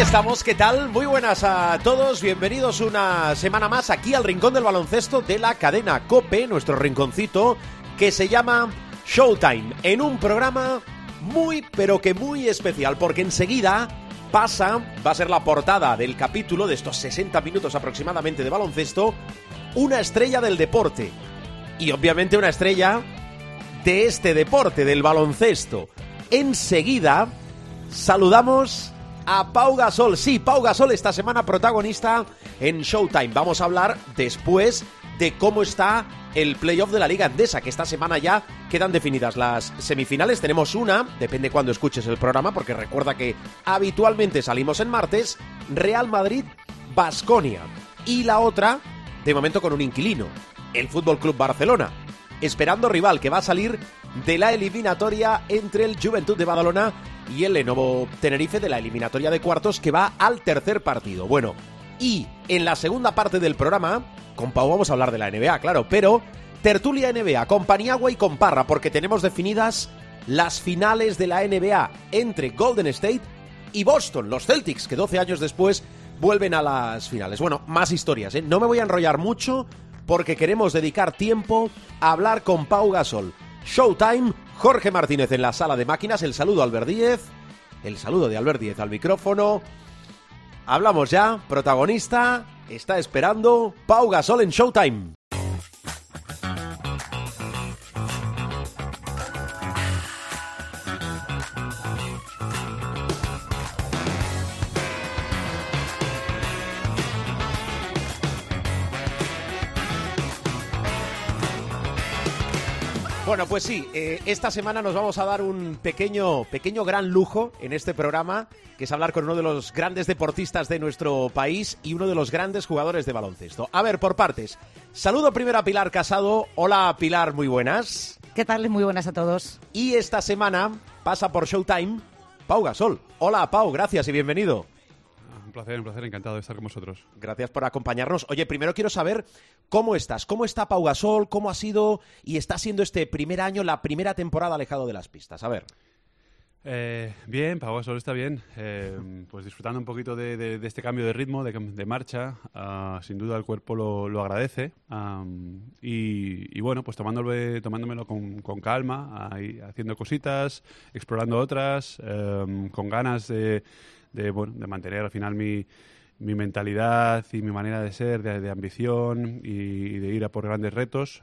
Estamos, ¿qué tal? Muy buenas a todos, bienvenidos una semana más aquí al Rincón del Baloncesto de la cadena Cope, nuestro rinconcito que se llama Showtime, en un programa muy pero que muy especial, porque enseguida pasa, va a ser la portada del capítulo de estos 60 minutos aproximadamente de baloncesto, una estrella del deporte. Y obviamente una estrella de este deporte, del baloncesto. Enseguida saludamos a Pau Gasol. Sí, Pau Gasol esta semana protagonista en Showtime. Vamos a hablar después de cómo está el playoff de la Liga Andesa, que esta semana ya quedan definidas las semifinales. Tenemos una, depende cuando escuches el programa, porque recuerda que habitualmente salimos en martes, Real Madrid, Basconia. Y la otra, de momento con un inquilino, el Fútbol Club Barcelona, esperando rival que va a salir de la eliminatoria entre el Juventud de Badalona y el Lenovo Tenerife de la eliminatoria de cuartos que va al tercer partido. Bueno, y en la segunda parte del programa, con Pau vamos a hablar de la NBA, claro, pero tertulia NBA con Paniagua y con Parra, porque tenemos definidas las finales de la NBA entre Golden State y Boston, los Celtics, que 12 años después vuelven a las finales. Bueno, más historias, ¿eh? No me voy a enrollar mucho porque queremos dedicar tiempo a hablar con Pau Gasol. Showtime, Jorge Martínez en la sala de máquinas, el saludo a Albert Díez, el saludo de Albert Díez al micrófono. Hablamos ya, protagonista, está esperando Pau Gasol en Showtime. Bueno, pues sí, eh, esta semana nos vamos a dar un pequeño, pequeño gran lujo en este programa, que es hablar con uno de los grandes deportistas de nuestro país y uno de los grandes jugadores de baloncesto. A ver, por partes. Saludo primero a Pilar Casado. Hola Pilar, muy buenas. ¿Qué tal? Muy buenas a todos. Y esta semana pasa por Showtime Pau Gasol. Hola Pau, gracias y bienvenido. Un placer, un placer, encantado de estar con vosotros. Gracias por acompañarnos. Oye, primero quiero saber cómo estás, cómo está Pau Gasol, cómo ha sido y está siendo este primer año, la primera temporada alejado de las pistas. A ver. Eh, bien, Pau Gasol está bien. Eh, pues disfrutando un poquito de, de, de, este cambio de ritmo, de, de marcha. Uh, sin duda el cuerpo lo, lo agradece. Um, y, y, bueno, pues tomándolo, tomándomelo con, con calma, ahí, haciendo cositas, explorando otras, um, con ganas de de, bueno, de mantener al final mi, mi mentalidad y mi manera de ser, de, de ambición y, de ir a por grandes retos.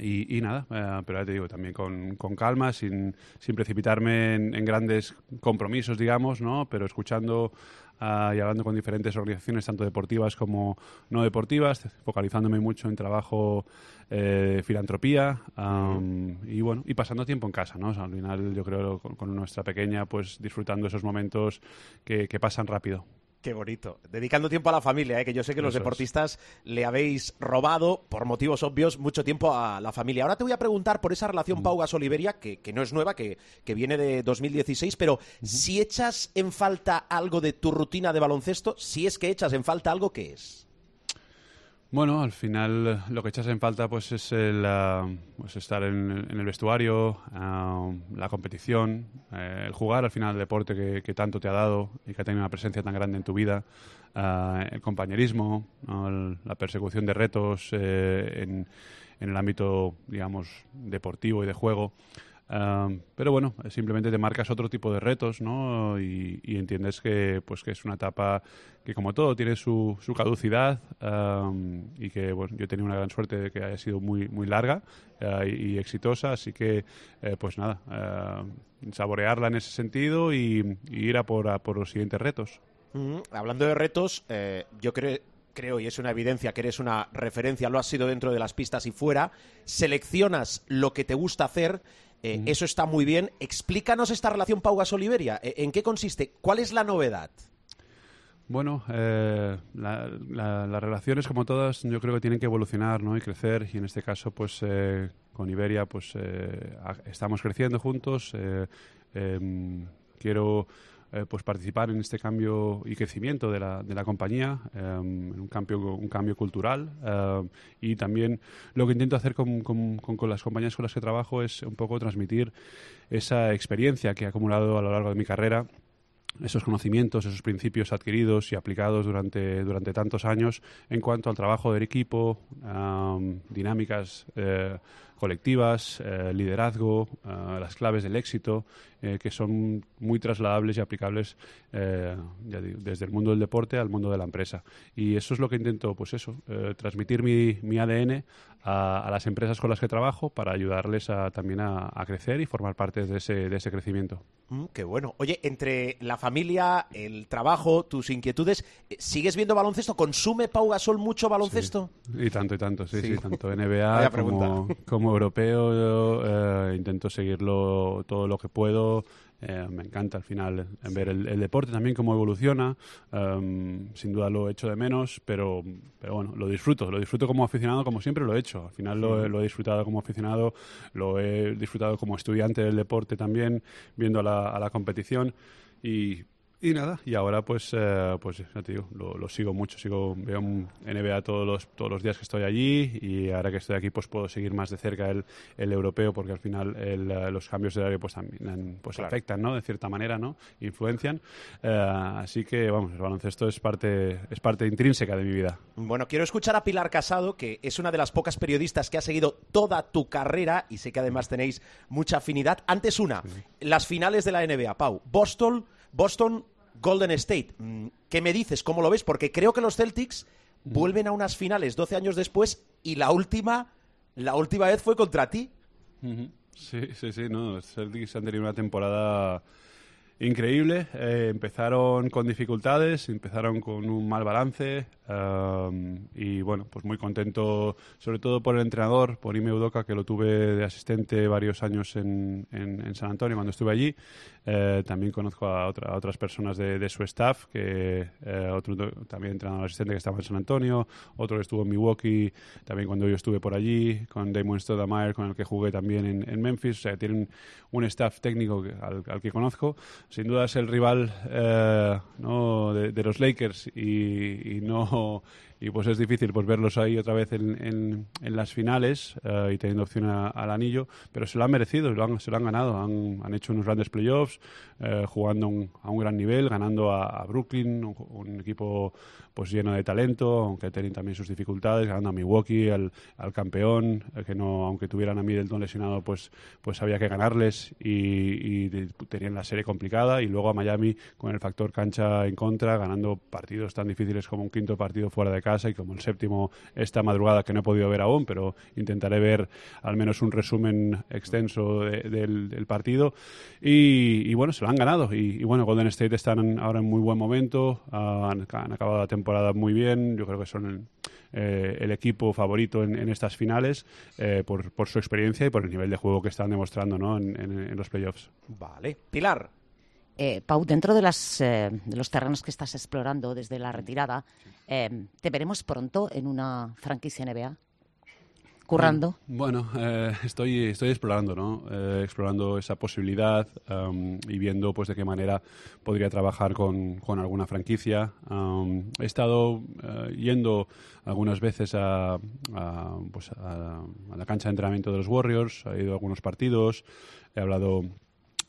Y, y, nada, uh, pero ya te digo, también con, con calma, sin, sin precipitarme en, en, grandes compromisos, digamos, ¿no? pero escuchando uh, y hablando con diferentes organizaciones, tanto deportivas como no deportivas, focalizándome mucho en trabajo eh, filantropía um, y bueno y pasando tiempo en casa no al final yo creo con, con, nuestra pequeña pues disfrutando esos momentos que, que pasan rápido Qué bonito. Dedicando tiempo a la familia, ¿eh? que yo sé que los deportistas es. le habéis robado, por motivos obvios, mucho tiempo a la familia. Ahora te voy a preguntar por esa relación mm. Pau Gasol-Iberia, que, que, no es nueva, que, que, viene de 2016, pero mm. si echas en falta algo de tu rutina de baloncesto, si es que echas en falta algo, ¿qué es? Bueno, al final lo que echas en falta pues es el uh, estar en, el vestuario, uh, la competición, eh, el jugar al final el deporte que, tanto te ha dado y que ha tenido una presencia tan grande en tu vida, uh, el compañerismo, la persecución de retos eh, en, en, el ámbito, digamos, deportivo y de juego. Um, pero bueno, simplemente te marcas otro tipo de retos, ¿no? Y, entiendes que, pues, que es una etapa que, como todo, tiene su, su caducidad um, y que, bueno, yo he tenido una gran suerte de que haya sido muy, muy larga uh, y, exitosa, así que, eh, pues nada, uh, saborearla en ese sentido y, ir a por, a por, los siguientes retos. Hablando de retos, eh, yo creo creo, y es una evidencia que eres una referencia, lo has sido dentro de las pistas y fuera, seleccionas lo que te gusta hacer eh, mm. Eso está muy bien. Explícanos esta relación Pau Gasol-Iberia. ¿En qué consiste? ¿Cuál es la novedad? Bueno, eh, las relaciones, como todas, yo creo que tienen que evolucionar ¿no? y crecer. Y en este caso, pues eh, con Iberia, pues eh, estamos creciendo juntos. Em, quiero pues participar en este cambio y crecimiento de la, de la compañía, em, un cambio, un cambio cultural. y también lo que intento hacer con, con, con, las compañías con las que trabajo es un poco transmitir esa experiencia que he acumulado a lo largo de mi carrera esos conocimientos, esos principios adquiridos y aplicados durante, durante tantos años en cuanto al trabajo del equipo, dinámicas eh, colectivas, eh, liderazgo, eh, las claves del éxito, eh, que son muy trasladables y aplicables desde el mundo del deporte al mundo de la empresa. Y eso es lo que intento, pues eso, transmitir mi, mi ADN a, las empresas con las que trabajo para ayudarles a, también a, crecer y formar parte de ese, de ese crecimiento. Mm, qué bueno. Oye, entre la familia, el trabajo, tus inquietudes, ¿sigues viendo baloncesto? ¿Consume Pau Gasol mucho baloncesto? Y tanto, y tanto, sí, sí, tanto NBA como europeo eh, intento seguirlo todo lo que puedo. Eh, me encanta al final ver el, deporte también cómo evoluciona. Em, sin duda lo he hecho de menos, pero, pero bueno, lo disfruto. Lo disfruto como aficionado, como siempre lo he hecho. Al final lo, lo he disfrutado como aficionado, lo he disfrutado como estudiante del deporte también, viendo la, a la competición. Y y nada, y ahora pues, eh, pues ya te digo, lo, sigo mucho, sigo, veo NBA todos los, todos los días que estoy allí y ahora que estoy aquí pues puedo seguir más de cerca el, el europeo porque al final el, eh, los cambios de horario pues también pues afectan, ¿no? De cierta manera, ¿no? Influencian. Eh, así que, vamos, el baloncesto es parte, es parte intrínseca de mi vida. Bueno, quiero escuchar a Pilar Casado, que es una de las pocas periodistas que ha seguido toda tu carrera y sé que además tenéis mucha afinidad. Antes una, las finales de la NBA, Pau. Boston Boston, Golden State. Mm, ¿Qué me dices? ¿Cómo lo ves? Porque creo que los Celtics vuelven a unas finales 12 años después y la última, la última vez fue contra ti. Sí, sí, sí, no, los Celtics han tenido una temporada increíble. Eh, empezaron con dificultades, empezaron con un mal balance y bueno, pues muy contento sobre todo por el entrenador, por Ime Udoka, que lo tuve de asistente varios años en, en, San Antonio cuando estuve allí. Eh, también conozco a, otras personas de, su staff, que eh, otro también entrenador asistente que estaba en San Antonio, otro que estuvo en Milwaukee, también cuando yo estuve por allí, con Damon Stoudemire, con el que jugué también en, Memphis. O sea, tienen un staff técnico al, que conozco. Sin duda es el rival eh, ¿no? de, los Lakers y, no y pues es difícil pues verlos ahí otra vez en, en, las finales eh, y teniendo opción al anillo, pero se lo han merecido, se lo han, se lo han ganado, han, han, hecho unos grandes playoffs, eh, jugando a un gran nivel, ganando a, Brooklyn, un, equipo pues lleno de talento, aunque tienen también sus dificultades, ganando a Milwaukee, al, al campeón, eh, que no, aunque tuvieran a Middleton lesionado, pues, pues había que ganarles y tenían la serie complicada, y luego a Miami con el factor cancha en contra, ganando partidos tan difíciles como un quinto partido fuera de casa y como el séptimo esta madrugada que no he podido ver aún, pero intentaré ver al menos un resumen extenso del, partido. Y, bueno, se lo han ganado. Y, bueno, Golden State están ahora en muy buen momento, han, acabado la temporada muy bien, yo creo que son el, eh, equipo favorito en, estas finales eh, por, por, su experiencia y por el nivel de juego que están demostrando ¿no? en, en los playoffs. Vale. Pilar, eh, Pau, dentro de, las, eh, los terrenos que estás explorando desde la retirada, eh, ¿te veremos pronto en una franquicia NBA? currando? Bueno, estoy, estoy explorando, ¿no? explorando esa posibilidad y viendo pues de qué manera podría trabajar con, alguna franquicia. he estado yendo algunas veces a, pues a, la cancha de entrenamiento de los Warriors, he ido a algunos partidos, he hablado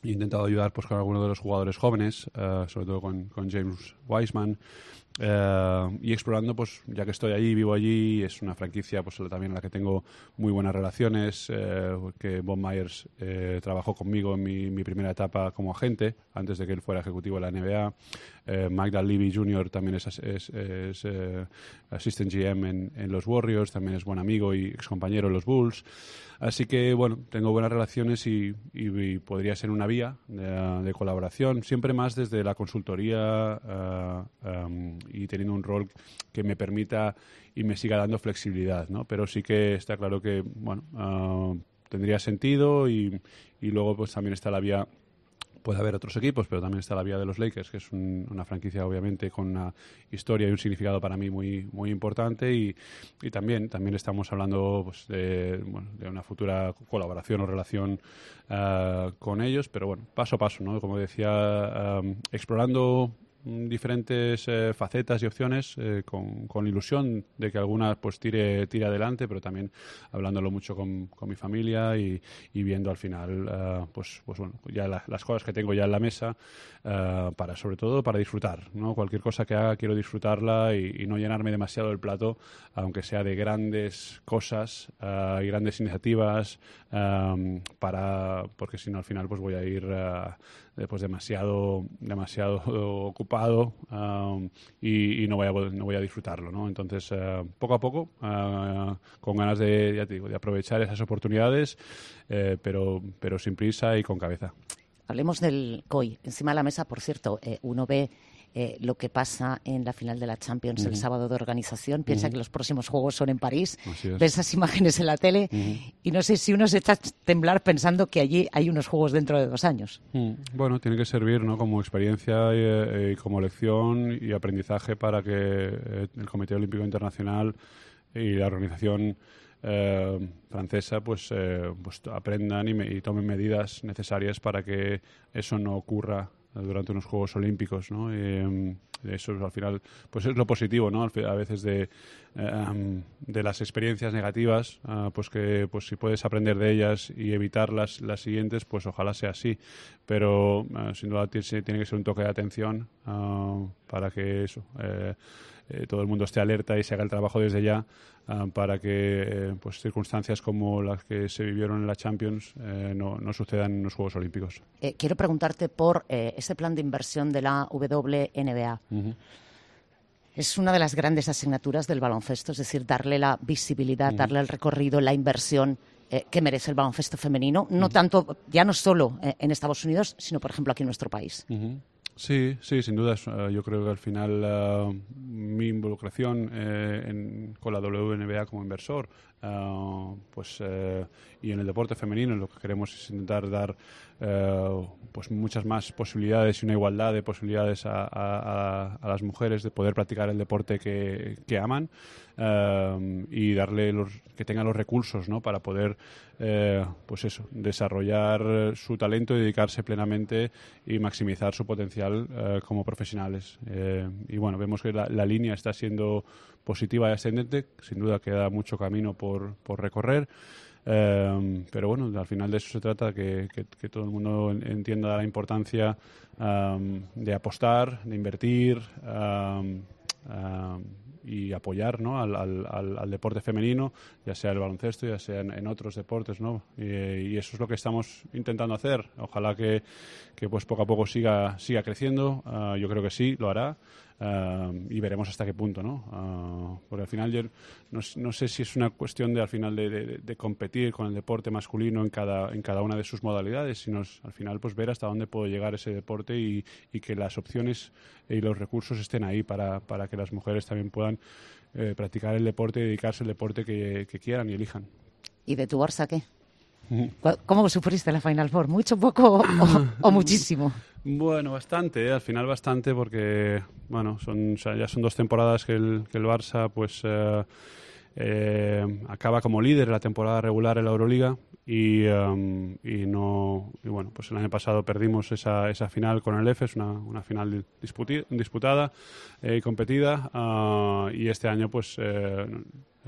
He intentado ayudar pues, con algunos de los jugadores jóvenes, eh, sobre todo con, con James Wiseman, eh, y explorando, pues ya que estoy allí, vivo allí, es una franquicia pues también en la que tengo muy buenas relaciones, eh, que Bob Myers trabajó conmigo en mi, primera etapa como agente, antes de que él fuera ejecutivo de la NBA. Magda Levy Jr. también es, es, es assistant GM en, los Warriors, también es buen amigo y ex compañero en los Bulls. Así que, bueno, tengo buenas relaciones y, podría ser una vía de, colaboración, siempre más desde la consultoría eh, em, y teniendo un rol que me permita y me siga dando flexibilidad, ¿no? Pero sí que está claro que, bueno, eh, tendría sentido y, y luego pues también está la vía Puede haber otros equipos, pero también está la vía de los Lakers, que es una franquicia obviamente con una historia y un significado para mí muy muy importante y, también también estamos hablando pues, de, de, una futura colaboración o relación uh, con ellos, pero bueno, paso a paso, ¿no? Como decía, um, explorando diferentes eh, facetas y opciones eh, con, con, ilusión de que alguna pues tire, tire adelante, pero también hablándolo mucho con, con mi familia y, y, viendo al final uh, pues, pues bueno, ya la, las cosas que tengo ya en la mesa uh, para sobre todo para disfrutar, ¿no? Cualquier cosa que haga quiero disfrutarla y, no llenarme demasiado el plato, aunque sea de grandes cosas uh, y grandes iniciativas para porque si no al final pues voy a ir pues demasiado demasiado ocupado um, y, no voy a no voy a disfrutarlo no entonces uh, poco a poco uh, con ganas de ya te digo de aprovechar esas oportunidades eh, pero pero sin prisa y con cabeza. Hablemos del COI encima de la mesa por cierto eh, uno ve eh, lo que pasa en la final de la Champions uh -huh. el sábado de organización. Piensa uh -huh. que los próximos juegos son en París. Ve esas imágenes en la tele uh -huh. y no sé si uno se echa a temblar pensando que allí hay unos juegos dentro de dos años. Bueno, tiene que servir ¿no? como experiencia y, eh, y como lección y aprendizaje para que eh, el Comité Olímpico Internacional y la organización eh, francesa pues, eh, pues aprendan y, me, y, tomen medidas necesarias para que eso no ocurra durante unos Juegos Olímpicos, ¿no? Eh, eso al final pues es lo positivo, ¿no? A veces de, um, de las experiencias negativas, uh, pues que pues si puedes aprender de ellas y evitar las, las siguientes, pues ojalá sea así. Pero uh, sin duda tiene, que ser un toque de atención uh, para que eso eh, todo el mundo esté alerta y se haga el trabajo desde ya uh, para que eh, pues circunstancias como las que se vivieron en la Champions eh, no, no, sucedan en los Juegos Olímpicos. Quiero preguntarte por ese plan de inversión de la WNBA. Uh -huh. Es una de las grandes asignaturas del baloncesto, es decir, darle la visibilidad, uh -huh. darle el recorrido, la inversión eh, que merece el baloncesto femenino, no uh -huh. tanto, ya no solo eh, en Estados Unidos, sino, por ejemplo, aquí en nuestro país. Uh -huh. Sí, sí, sin duda. Uh, yo creo que al final uh, mi involucración eh, en, con la WNBA como inversor, uh, pues y en el deporte femenino lo que queremos es intentar dar pues muchas más posibilidades y una igualdad de posibilidades a, las mujeres de poder practicar el deporte que, que aman y darle los, que tengan los recursos, ¿no? Para poder eh, pues eso, desarrollar su talento y dedicarse plenamente y maximizar su potencial eh, como profesionales. Eh, y bueno, vemos que la, línea está siendo positiva y ascendente, sin duda queda mucho camino por, por recorrer. Um, pero bueno, al final de eso se trata, que, que, todo el mundo entienda la importancia um, de apostar, de invertir um, y apoyar ¿no? al, al, al, deporte femenino, ya sea el baloncesto, ya sea en, otros deportes. ¿no? Y, y, eso es lo que estamos intentando hacer. Ojalá que, que pues poco a poco siga, siga creciendo. Uh, yo creo que sí, lo hará. Uh, y veremos hasta qué punto, ¿no? Uh, porque al final yo no, no, sé si es una cuestión de al final de, de, competir con el deporte masculino en cada, en cada una de sus modalidades, sino al final pues ver hasta dónde puede llegar ese deporte y, y que las opciones y los recursos estén ahí para, para que las mujeres también puedan eh, practicar el deporte y dedicarse al deporte que, que quieran y elijan. ¿Y de tu Barça qué? ¿Cómo sufriste la Final Four? ¿Mucho, poco o, o muchísimo? Bueno, bastante, ¿eh? al final bastante porque, bueno, son, o sea, ya son dos temporadas que el, que el Barça pues eh, eh, acaba como líder la temporada regular en la Euroliga y, um, y no y bueno, pues el año pasado perdimos esa, esa final con el EFES, una, una final disputada y eh, competida uh, y este año pues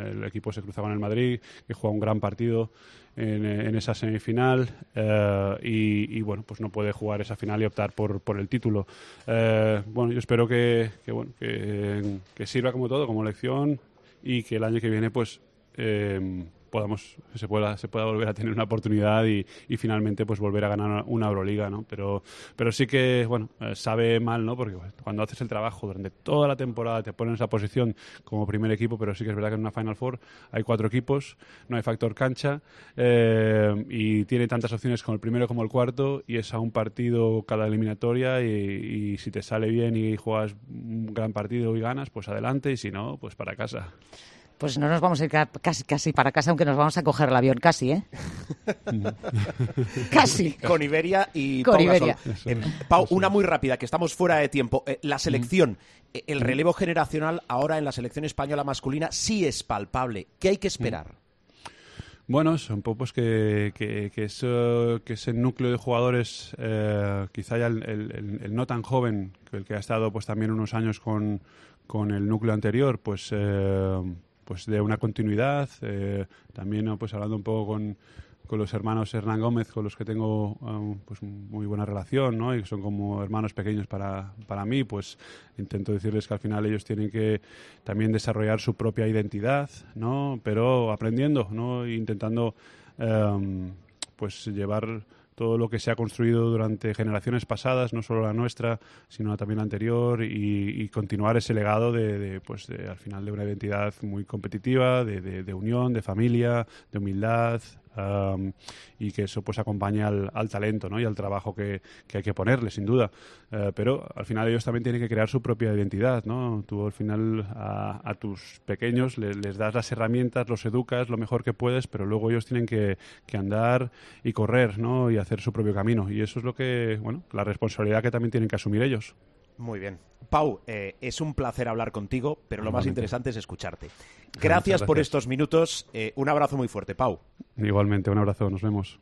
el equipo se cruzaba con el Madrid, que juega un gran partido en, en esa semifinal eh, y, bueno, pues no puede jugar esa final y optar por, por el título. Eh, bueno, yo espero que, que bueno, que, sirva como todo, como lección y que el año que viene pues eh, podamos se pueda se pueda volver a tener una oportunidad y, y finalmente pues volver a ganar una Euroliga no pero pero sí que bueno eh, sabe mal no porque cuando haces el trabajo durante toda la temporada te pones en esa posición como primer equipo pero sí que es verdad que en una Final Four hay cuatro equipos no hay factor cancha eh, y tiene tantas opciones como el primero como el cuarto y es a un partido cada eliminatoria y, y si te sale bien y juegas un gran partido y ganas pues adelante y si no pues para casa Pues no nos vamos a ir casi, casi para casa, aunque nos vamos a coger el avión, casi, ¿eh? casi. Con Iberia y Con Pau Iberia. Gasol. Eh, Pau, una muy rápida, que estamos fuera de tiempo. Eh, la selección, eh, el relevo generacional ahora en la selección española masculina sí es palpable. ¿Qué hay que esperar? Bueno, son pocos que, que, que, eso- que ese núcleo de jugadores, eh, quizá ya el, el- el- el no tan joven, que el que ha estado pues también unos años con, con el núcleo anterior, pues, eh, pues de una continuidad. eh, también pues hablando un poco con, con los hermanos Hernán Gómez, con los que tengo um, pues muy buena relación, ¿no? Y son como hermanos pequeños para, para mí, pues intento decirles que al final ellos tienen que también desarrollar su propia identidad, ¿no? Pero aprendiendo, ¿no? Intentando em, pues llevar todo lo que se ha construido durante generaciones pasadas, no solo la nuestra, sino también la anterior, y, y continuar ese legado de, de, pues de, al final de una identidad muy competitiva, de, de- de unión, de familia, de humildad, am, y que eso pues acompañe al, al talento ¿no? y al trabajo que, que hay que ponerle, sin duda. Eh, pero al final ellos también tienen que crear su propia identidad. ¿no? Tú al final a, tus pequeños le- les, das las herramientas, los educas lo mejor que puedes, pero luego ellos tienen que, que andar y correr ¿no? y hacer su propio camino. Y eso es lo que, bueno, la responsabilidad que también tienen que asumir ellos. Muy bien. Pau, eh, es un placer hablar contigo, pero lo más interesante es escucharte. Gracias por estos minutos. eh, un abrazo muy fuerte, Pau. Igualmente, un abrazo, nos vemos.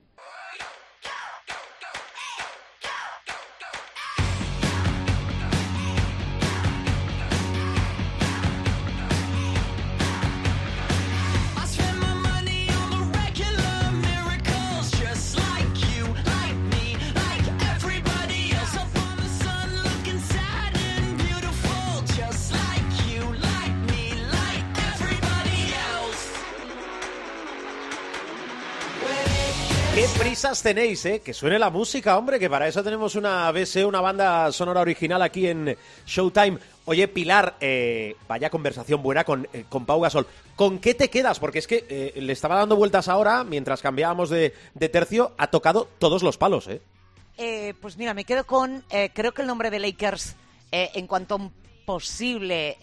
Prisas tenéis, eh? Que suene la música, hombre, que para eso tenemos una BS, una banda sonora original aquí en Showtime. Oye, Pilar, eh, vaya conversación buena con, eh, con Pau Gasol. ¿Con qué te quedas? Porque es que eh, le estaba dando vueltas ahora, mientras cambiábamos de, de tercio, ha tocado todos los palos, ¿eh? Eh, pues mira, me quedo con, creo que el nombre de Lakers, en cuanto a un posible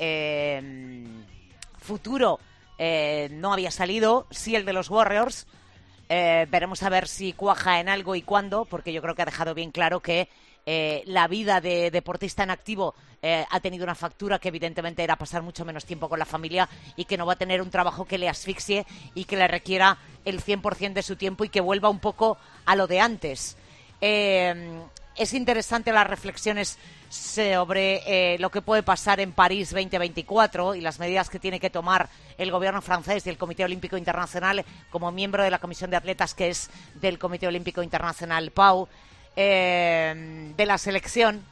futuro, no había salido, sí el de los Warriors. Eh, veremos a ver si cuaja en algo y cuándo, porque yo creo que ha dejado bien claro que eh, la vida de deportista en activo eh, ha tenido una factura que evidentemente era pasar mucho menos tiempo con la familia y que no va a tener un trabajo que le asfixie y que le requiera el 100% de su tiempo y que vuelva un poco a lo de antes. Eh, es interesante las reflexiones sobre eh, lo que puede pasar en París 2024 y las medidas que tiene que tomar el gobierno francés y el Comité Olímpico Internacional como miembro de la Comisión de Atletas que es del Comité Olímpico Internacional. PAU, eh, de la selección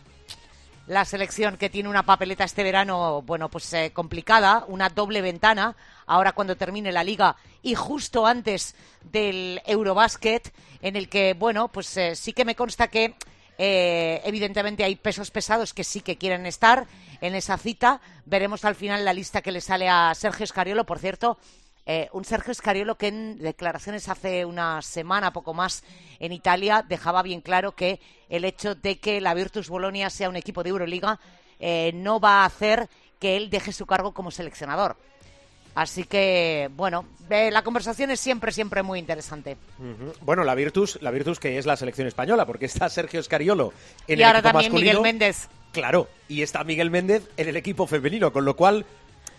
la selección que tiene una papeleta este verano, bueno, pues eh, complicada, una doble ventana, ahora cuando termine la liga y justo antes del Eurobasket, en el que, bueno, pues sí que me consta que eh, evidentemente hay pesos pesados que sí que quieren estar en esa cita. Veremos al final la lista que le sale a Sergio Escariolo, por cierto. Eh, un Sergio Escariolo que en declaraciones hace una semana, poco más, en Italia, dejaba bien claro que el hecho de que la Virtus Bolonia sea un equipo de Euroliga eh, no va a hacer que él deje su cargo como seleccionador. Así que, bueno, eh, la conversación es siempre, siempre muy interesante. Bueno, la Virtus, la Virtus que es la selección española, porque está Sergio Escariolo en y el ahora equipo también masculino. Miguel Méndez. Claro, y está Miguel Méndez en el equipo femenino, con lo cual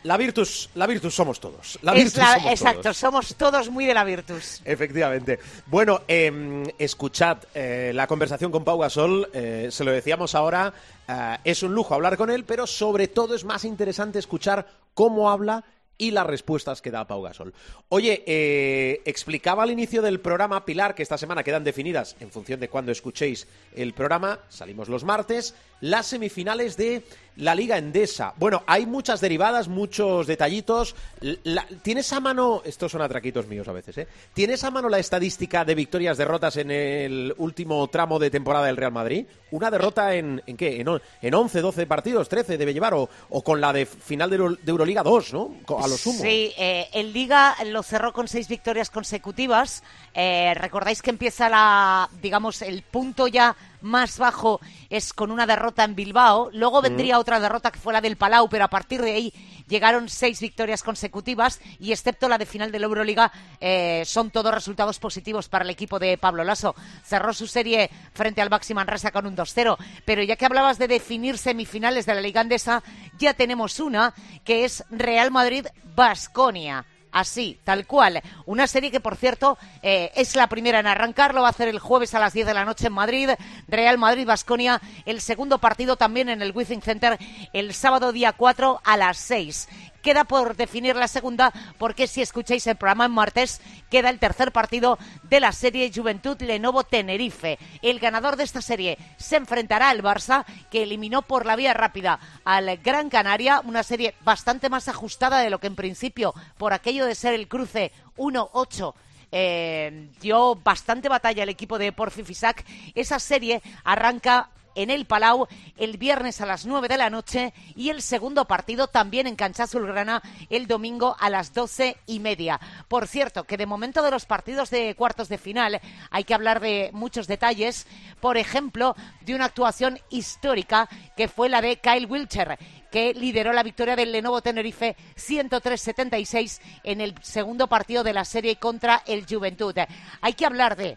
la Virtus, la Virtus somos todos. La Virtus la- somos exacto, todos. somos todos muy de la Virtus. Efectivamente. Bueno, eh, escuchad eh, la conversación con Pau Gasol, eh, se lo decíamos ahora, eh, es un lujo hablar con él, pero sobre todo es más interesante escuchar cómo habla y las respuestas que da Pau Gasol. Oye, eh, explicaba al inicio del programa, Pilar, que esta semana quedan definidas en función de cuándo escuchéis el programa, salimos los martes, las semifinales de la Liga Endesa. Bueno, hay muchas derivadas, muchos detallitos. La- ¿Tienes a mano, estos son atraquitos míos a veces, ¿eh? ¿Tienes a mano la estadística de victorias, derrotas en el último tramo de temporada del Real Madrid? ¿Una derrota en, en qué? ¿En, en 11, 12 partidos, 13 debe llevar? ¿O, o con la de final de, Euro- de Euroliga 2, ¿no? A lo sumo. Sí, eh, el Liga lo cerró con seis victorias consecutivas. Eh, Recordáis que empieza la, digamos, el punto ya más bajo es con una derrota en Bilbao. Luego vendría otra derrota que fue la del Palau, pero a partir de ahí llegaron seis victorias consecutivas y excepto la de final de la Euroliga eh, son todos resultados positivos para el equipo de Pablo Lasso. Cerró su serie frente al Baxi Manresa con un 2-0, pero ya que hablabas de definir semifinales de la Liga Andesa, ya tenemos una que es Real Madrid-Basconia. Así, tal cual. Una serie que, por cierto, eh, es la primera en arrancar. Lo va a hacer el jueves a las 10 de la noche en Madrid. Real Madrid-Basconia. El segundo partido también en el Wizzing Center el sábado día 4 a las 6. Queda por definir la segunda porque si escucháis el programa en martes queda el tercer partido de la serie Juventud Lenovo Tenerife. El ganador de esta serie se enfrentará al Barça que eliminó por la vía rápida al Gran Canaria, una serie bastante más ajustada de lo que en principio por aquello de ser el cruce 1-8 eh, dio bastante batalla el equipo de Porfi Fisac. Esa serie arranca en el Palau el viernes a las 9 de la noche y el segundo partido también en Cancha Azulgrana el domingo a las doce y media. Por cierto, que de momento de los partidos de cuartos de final hay que hablar de muchos detalles, por ejemplo, de una actuación histórica que fue la de Kyle Wilcher que lideró la victoria del Lenovo Tenerife 103-76 en el segundo partido de la serie contra el Juventud. Hay que hablar de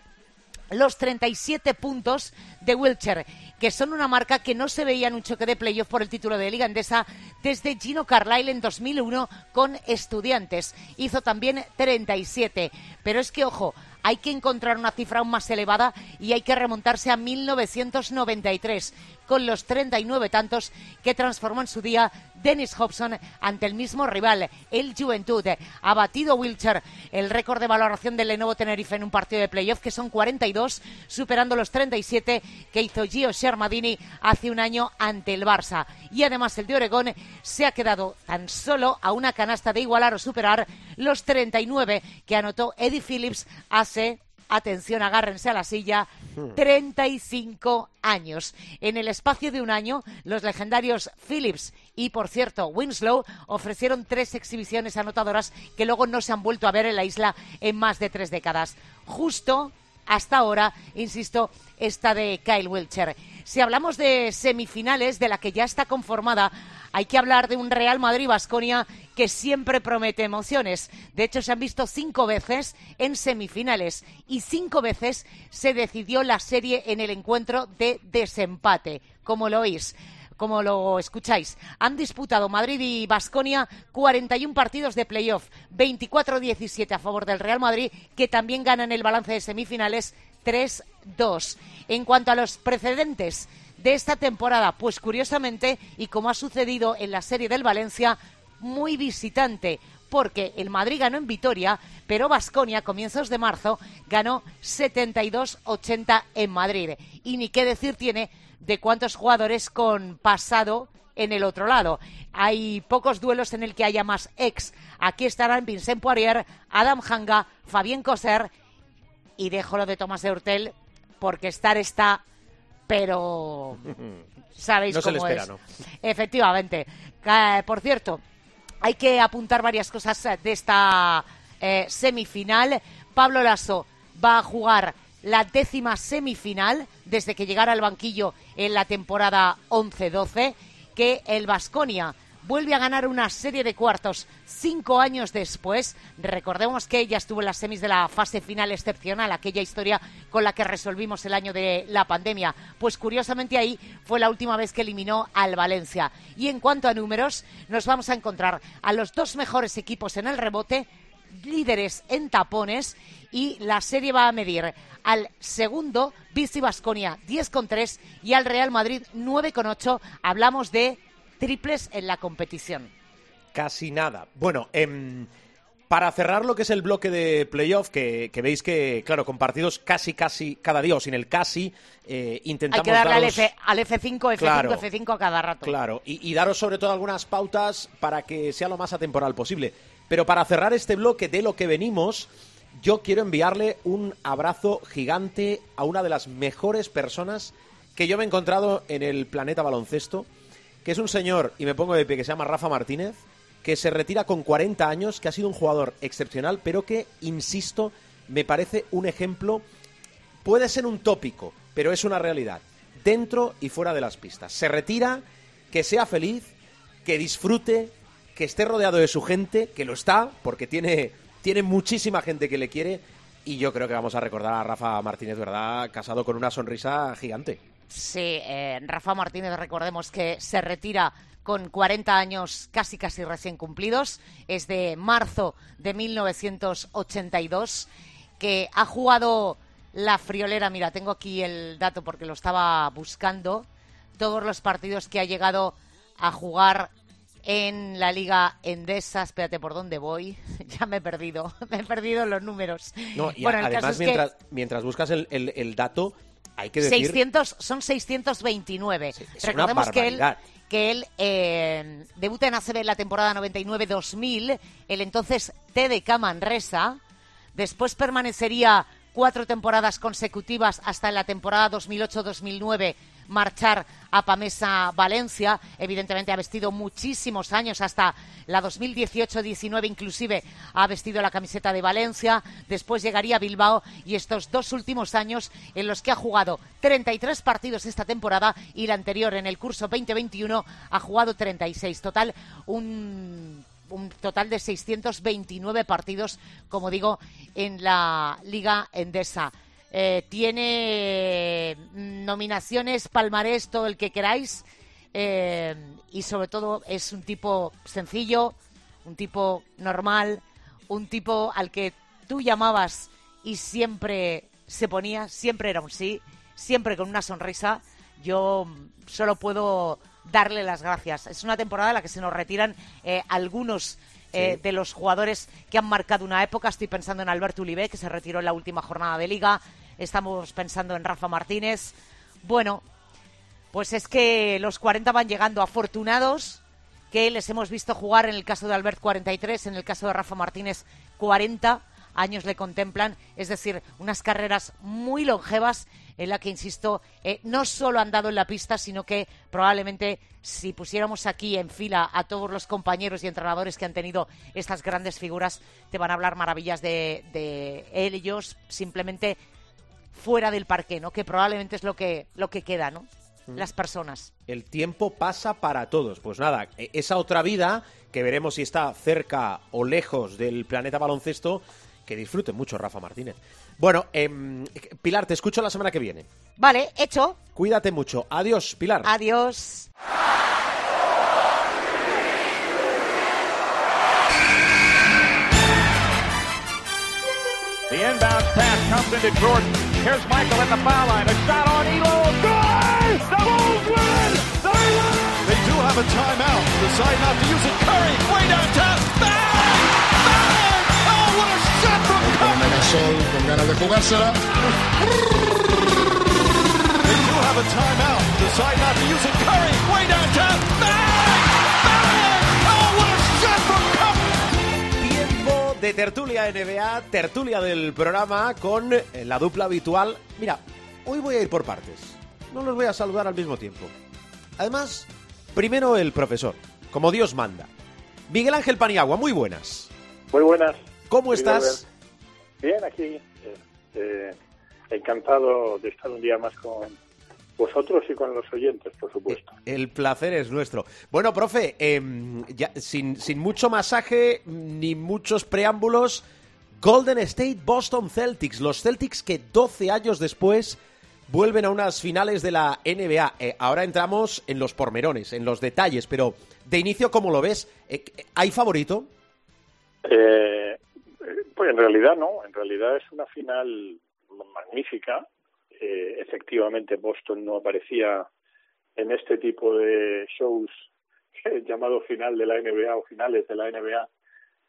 los 37 puntos de Wilcher, que son una marca que no se veía en un choque de playoff por el título de Liga Endesa desde Gino Carlyle en 2001 con Estudiantes. Hizo también 37. Pero es que, ojo, hay que encontrar una cifra aún más elevada y hay que remontarse a 1993 con los 39 tantos que transformó en su día Dennis Hobson ante el mismo rival, el Juventud. Ha batido Wilcher el récord de valoración del Lenovo Tenerife en un partido de playoff, que son 42, superando los 37 que hizo Gio Shermadini hace un año ante el Barça. Y además el de Oregón se ha quedado tan solo a una canasta de igualar o superar los 39 que anotó Eddie Phillips atención, agárrense a la silla, 35 años. En el espacio de un año, los legendarios Phillips y, por cierto, Winslow ofrecieron tres exhibiciones anotadoras que luego no se han vuelto a ver en la isla en más de tres décadas. Justo hasta ahora, insisto, esta de Kyle Wilcher. Si hablamos de semifinales, de la que ya está conformada, hay que hablar de un Real Madrid-Basconia que siempre promete emociones. De hecho, se han visto cinco veces en semifinales y cinco veces se decidió la serie en el encuentro de desempate, como lo oís como lo escucháis. Han disputado Madrid y Basconia 41 partidos de playoff, 24-17 a favor del Real Madrid, que también gana en el balance de semifinales 3-2. En cuanto a los precedentes de esta temporada, pues curiosamente, y como ha sucedido en la serie del Valencia, muy visitante, porque el Madrid ganó en Vitoria, pero Basconia, a comienzos de marzo, ganó 72-80 en Madrid. Y ni qué decir tiene de cuántos jugadores con pasado en el otro lado. Hay pocos duelos en el que haya más ex. Aquí estarán Vincent Poirier, Adam Hanga, Fabien Coser y dejo lo de Tomás de Hurtel porque estar está, pero sabéis No se cómo le espera, es. ¿no? Efectivamente. Eh, por cierto, hay que apuntar varias cosas eh, de esta eh, semifinal. Pablo Lasso va a jugar la décima semifinal desde que llegara al banquillo en la temporada 11-12, que el Vasconia vuelve a ganar una serie de cuartos cinco años después. Recordemos que ya estuvo en las semis de la fase final excepcional, aquella historia con la que resolvimos el año de la pandemia. Pues curiosamente ahí fue la última vez que eliminó al Valencia. Y en cuanto a números, nos vamos a encontrar a los dos mejores equipos en el rebote, líderes en tapones y la serie va a medir al segundo, Bici Basconia 10 con 3 y al Real Madrid 9 con 8. Hablamos de triples en la competición. Casi nada. Bueno, em, para cerrar lo que es el bloque de playoff, que, que veis que, claro, con partidos casi, casi cada día o sin el casi, eh, Hay intentamos que darle al, daros- F, al F5, F5, Claro. F5 a cada rato. Claro, y, y daros sobre todo algunas pautas para que sea lo más atemporal posible. Pero para cerrar este bloque de lo que venimos, yo quiero enviarle un abrazo gigante a una de las mejores personas que yo me he encontrado en el planeta baloncesto, que es un señor, y me pongo de pie, que se llama Rafa Martínez, que se retira con 40 años, que ha sido un jugador excepcional, pero que, insisto, me parece un ejemplo puede ser un tópico, pero es una realidad. dentro y fuera de las pistas. Se retira, que sea feliz, que disfrute, que esté rodeado de su gente, que lo está, porque tiene, tiene muchísima gente que le quiere. Y yo creo que vamos a recordar a Rafa Martínez, ¿verdad? Casado con una sonrisa gigante. Sí, eh, Rafa Martínez, recordemos que se retira con 40 años casi casi recién cumplidos. Es de marzo de 1982, que ha jugado la friolera. Mira, tengo aquí el dato porque lo estaba buscando. Todos los partidos que ha llegado a jugar en la Liga Endesa. Espérate, ¿por dónde voy? ya me he perdido. me he perdido los números. No, y Bueno, además, que- mientras, mientras buscas el, el- el dato, hay que decir... 600, son 629. Sí, es una Recordemos que él, que él eh, debuta en ACB en la temporada 99-2000, el entonces TDK Manresa. Después permanecería cuatro temporadas consecutivas hasta en la temporada 2008-2009 marchar a Pamesa Valencia. Evidentemente ha vestido muchísimos años, hasta la 2018-19 inclusive ha vestido la camiseta de Valencia. Después llegaría a Bilbao y estos dos últimos años en los que ha jugado 33 partidos esta temporada y la anterior en el curso 2021 ha jugado 36. Total, un un total de 629 partidos, como digo, en la Liga Endesa. Eh, tiene mm, nominaciones, palmarés, todo el que queráis. eh, y sobre todo es un tipo sencillo, un tipo normal, un tipo al que tú llamabas y siempre se ponía, siempre era un sí, siempre con una sonrisa. Yo mm, solo puedo darle las gracias. Es una temporada en la que se nos retiran eh, algunos eh, de los jugadores que han marcado una época. Estoy pensando en Alberto Ulibe, que se retiró en la última jornada de liga. Estamos pensando en Rafa Martínez. Bueno, pues es que los 40 van llegando afortunados, que les hemos visto jugar en el caso de Albert 43, en el caso de Rafa Martínez 40 años le contemplan, es decir, unas carreras muy longevas en la que, insisto, eh, no solo han dado en la pista, sino que probablemente si pusiéramos aquí en fila a todos los compañeros y entrenadores que han tenido estas grandes figuras, te van a hablar maravillas de, de ellos, simplemente fuera del parque, ¿no? Que probablemente es lo que, lo que queda, ¿no? Las personas. El tiempo pasa para todos. Pues nada, e- esa otra vida, que veremos si está cerca o lejos del planeta baloncesto, que disfrute mucho Rafa Martínez. Bueno, em, Pilar, te escucho la semana que viene. Vale, hecho. Cuídate mucho. Adiós, Pilar. Adiós. The inbound pass comes into Jordan. Here's Michael at the foul line. A shot on Elo. Good! The Bulls win! They win! They do have a timeout. Decide not to use it. Curry, way downtown. Bang! Oh, what a shot from Curry! Tiempo de tertulia NBA, tertulia del programa con eh, la dupla habitual. Mira, hoy voy a ir por partes. No los voy a saludar al mismo tiempo. Además, primero el profesor, como Dios manda. Miguel Ángel Paniagua, muy buenas. Muy buenas. ¿Cómo Querido estás? Albert. Bien, aquí. eh, eh, encantado de estar un día más con vosotros y con los oyentes, por supuesto. El placer es nuestro. Bueno, profe, em, ya, sin, sin mucho masaje ni muchos preámbulos, Golden State Boston Celtics, los Celtics que 12 años después vuelven a unas finales de la NBA. Eh, ahora entramos en los pormerones, en los detalles, pero de inicio, ¿cómo lo ves? Eh, ¿Hay favorito? Eh, eh, pues en realidad no, en realidad es una final magnífica. Eh, efectivamente, Boston no aparecía en este tipo de shows eh, llamado final de la NBA o finales de la NBA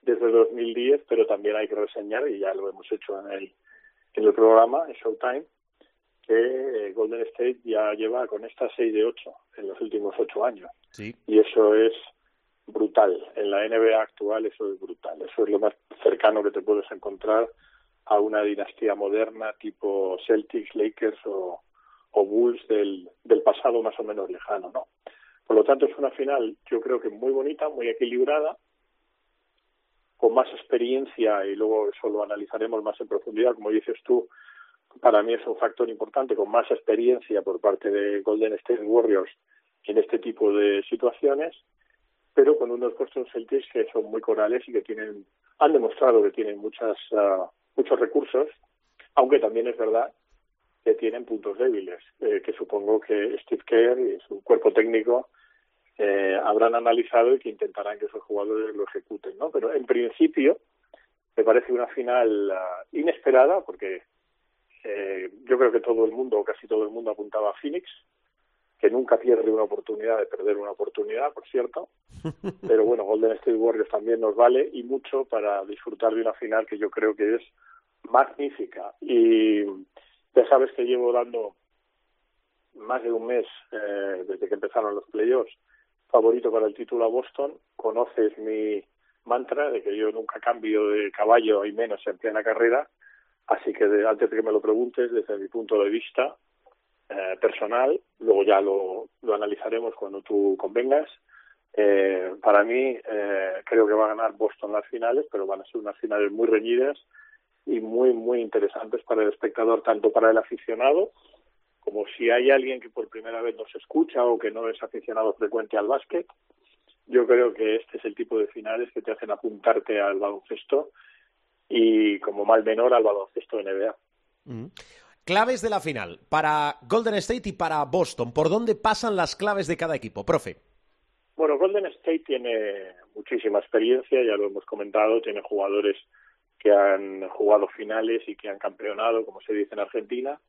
desde 2010, pero también hay que reseñar, y ya lo hemos hecho en el, en el programa, en Showtime, que eh, Golden State ya lleva con esta 6 de 8 en los últimos 8 años. Sí. Y eso es brutal. En la NBA actual eso es brutal. Eso es lo más cercano que te puedes encontrar a una dinastía moderna tipo Celtics, Lakers o, Bulls del, del pasado más o menos lejano, ¿no? Por lo tanto, es una final, yo creo que muy bonita, muy equilibrada, con más experiencia y luego eso lo analizaremos más en profundidad, como dices tú, para mí es un factor importante con más experiencia por parte de Golden State Warriors en este tipo de situaciones, pero con unos Boston Celtics que son muy corales y que tienen han demostrado que tienen muchas ah, muchos recursos, aunque también es verdad que tienen puntos débiles, eh, que supongo que Steve Kerr y su cuerpo técnico eh, habrán analizado y que intentarán que esos jugadores lo ejecuten, ¿no? Pero en principio me parece una final ah, inesperada porque eh, yo creo que todo el mundo, o casi todo el mundo, apuntaba a Phoenix, que nunca pierde una oportunidad de perder una oportunidad, por cierto. Pero bueno, Golden State Warriors también nos vale y mucho para disfrutar de una final que yo creo que es magnífica. Y ya sabes que llevo dando más de un mes eh, desde que empezaron los playoffs favorito para el título a Boston. Conoces mi mantra de que yo nunca cambio de caballo y menos en plena carrera. Así que de- antes de que me lo preguntes, desde mi punto de vista eh, personal, luego ya lo, analizaremos cuando tú convengas. Eh, para mí, eh, creo que va a ganar Boston las finales, pero van a ser unas finales muy reñidas y muy, muy interesantes para el espectador, tanto para el aficionado como si hay alguien que por primera vez nos escucha o que no es aficionado frecuente al básquet. Yo creo que este es el tipo de finales que te hacen apuntarte al baloncesto y como mal menor al baloncesto NBA. Mm. Claves de la final para Golden State y para Boston. ¿Por dónde pasan las claves de cada equipo, profe? Bueno, Golden State tiene muchísima experiencia, ya lo hemos comentado, tiene jugadores que han jugado finales y que han campeonado, como se dice en Argentina.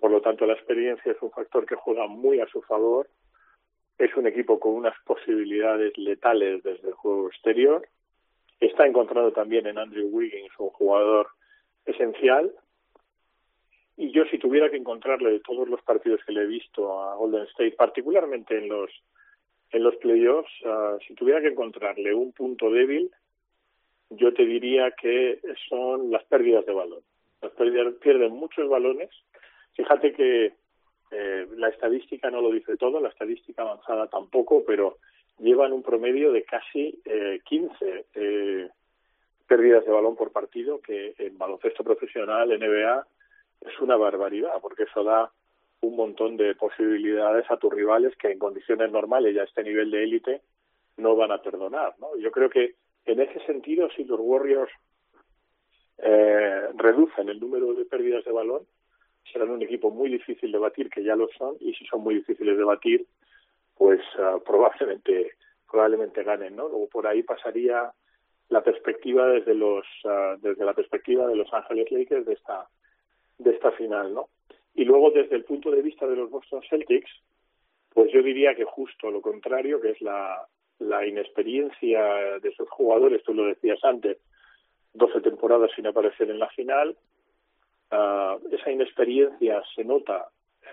Por lo tanto, la experiencia es un factor que juega muy a su favor. Es un equipo con unas posibilidades letales desde el juego exterior. Está encontrando también en Andrew Wiggins un jugador esencial. Y yo, si tuviera que encontrarle de todos los partidos que le he visto a Golden State, particularmente en los en los playoffs, ah, si tuviera que encontrarle un punto débil, yo te diría que son las pérdidas de balón. Las pérdidas pierden muchos balones. Fíjate que eh, la estadística no lo dice todo, la estadística avanzada tampoco, pero llevan un promedio de casi eh, 15 eh, pérdidas de balón por partido, que en baloncesto profesional, NBA, es una barbaridad, porque eso da un montón de posibilidades a tus rivales que en condiciones normales, ya este nivel de élite, no van a perdonar. ¿no? Yo creo que en ese sentido, si los Warriors eh, reducen el número de pérdidas de balón, serán un equipo muy difícil de batir, que ya lo son, y si son muy difíciles de batir, pues ah, probablemente probablemente ganen, ¿no? Luego por ahí pasaría la perspectiva desde los ah, desde la perspectiva de Los Ángeles Lakers de esta de esta final, ¿no? Y luego desde el punto de vista de los Boston Celtics, pues yo diría que justo lo contrario, que es la inexperiencia de esos jugadores, tú lo decías antes, 12 temporadas sin aparecer en la final, ah, esa inexperiencia se nota,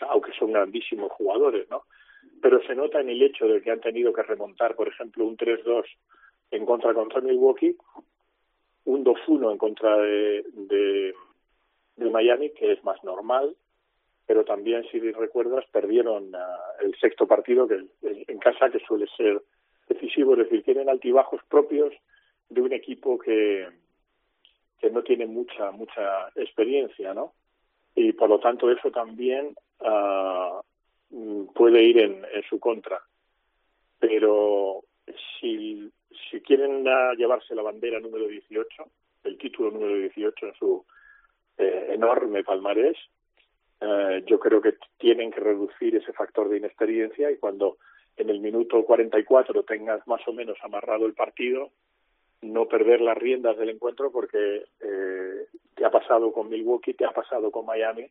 aunque son grandísimos jugadores, ¿no? Pero se nota en el hecho de que han tenido que remontar, por ejemplo, un 3-2 en contra contra Milwaukee, un 2-1 en contra de, de, de Miami, que es más normal, pero también, si recuerdas, perdieron ah, el sexto partido que en casa, que suele ser decisivo, es decir, tienen altibajos propios de un equipo que, que no tiene mucha mucha experiencia, ¿no? Y por lo tanto eso también mm, puede ir en, en su contra. Pero si, si quieren ah, llevarse la bandera número 18, el título número 18 en su eh, enorme palmarés, eh, yo creo que tienen que reducir ese factor de inexperiencia y cuando en el minuto 44 tengas más o menos amarrado el partido, no perder las riendas del encuentro porque eh, te ha pasado con Milwaukee, te ha pasado con Miami,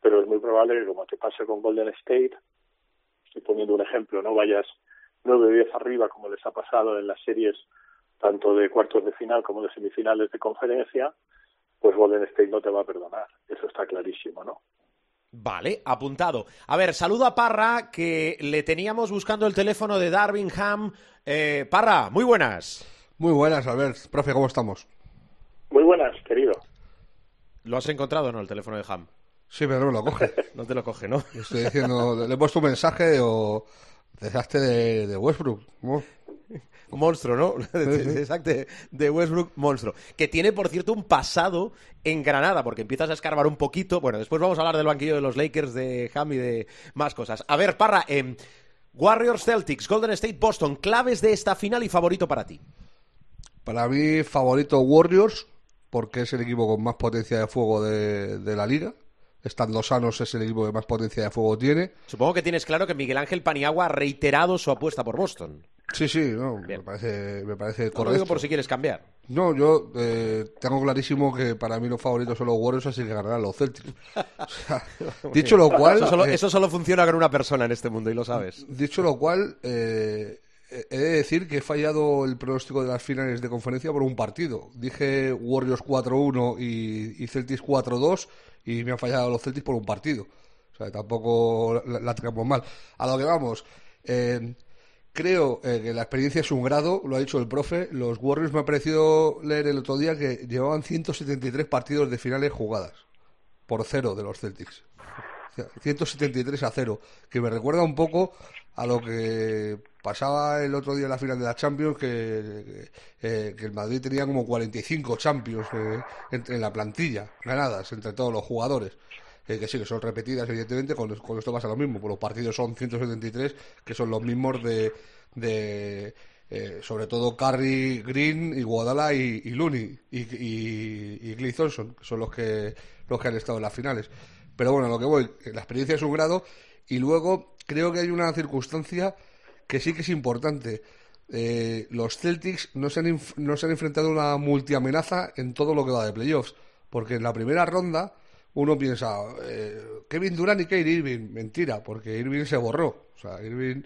pero es muy probable que como te pase con Golden State, estoy poniendo un ejemplo, no vayas 9-10 arriba como les ha pasado en las series tanto de cuartos de final como de semifinales de conferencia, pues Golden State no te va a perdonar, eso está clarísimo, ¿no? Vale, apuntado. A ver, saludo a Parra, que le teníamos buscando el teléfono de Darvingham. Eh, Parra, muy buenas. Muy buenas, Albert. Profe, ¿cómo estamos? Muy buenas, querido. ¿Lo has encontrado no, el teléfono de Ham? Sí, pero no me lo coge. No te lo coge, ¿no? Estoy diciendo, le he puesto un mensaje o desastre de, de Westbrook. ¿no? Monstruo, ¿no? Exacto, de Westbrook, monstruo. Que tiene, por cierto, un pasado en Granada, porque empiezas a escarbar un poquito. Bueno, después vamos a hablar del banquillo de los Lakers, de Ham y de más cosas. A ver, Parra, em, Warriors Celtics, Golden State Boston, claves de esta final y favorito para ti. Para mí, favorito Warriors, porque es el equipo con más potencia de fuego de, de la liga. Estando sanos, es el equipo que más potencia de fuego tiene. Supongo que tienes claro que Miguel Ángel Paniagua ha reiterado su apuesta por Boston. Sí, sí, no, me parece, me parece No lo correcto. digo por si quieres cambiar. No, yo eh, tengo clarísimo que para mí los favoritos son los Warriors, así que ganarán los Celtics. O sea, dicho lo cual, Eso solo, eh, eso solo funciona con una persona en este mundo y lo sabes. dicho lo cual, eh, he de decir que he fallado el pronóstico de las finales de conferencia por un partido. Dije Warriors 4-1 y, y Celtics 4-2 y me han fallado los Celtics por un partido. O sea, tampoco la, la tenemos mal. A lo que vamos, eh, creo eh, que la experiencia es un grado, lo ha dicho el profe. Los Warriors me ha parecido leer el otro día que llevaban 173 partidos de finales jugadas por cero de los Celtics. O sea, 173 a 0, que me recuerda un poco a lo que pasaba el otro día en la final de la Champions, que, eh, el Madrid tenía como 45 Champions eh, en la plantilla, ganadas entre todos los jugadores. Que sí, que son repetidas, evidentemente, con, con esto pasa lo mismo, pues los partidos son 173, que son los mismos de, de eh, sobre todo Curry, Green, Iguodala y, y Looney y, y, y Klay Thompson, que son los que, los que han estado en las finales. Pero bueno, a lo que voy, la experiencia es un grado y luego creo que hay una circunstancia que sí que es importante. Eh, los Celtics no se, han no se han enfrentado a una multiamenaza en todo lo que va de playoffs, porque en la primera ronda uno piensa, eh, Kevin Durant y Kyrie Irving, mentira, porque Irving se borró. O sea, Irving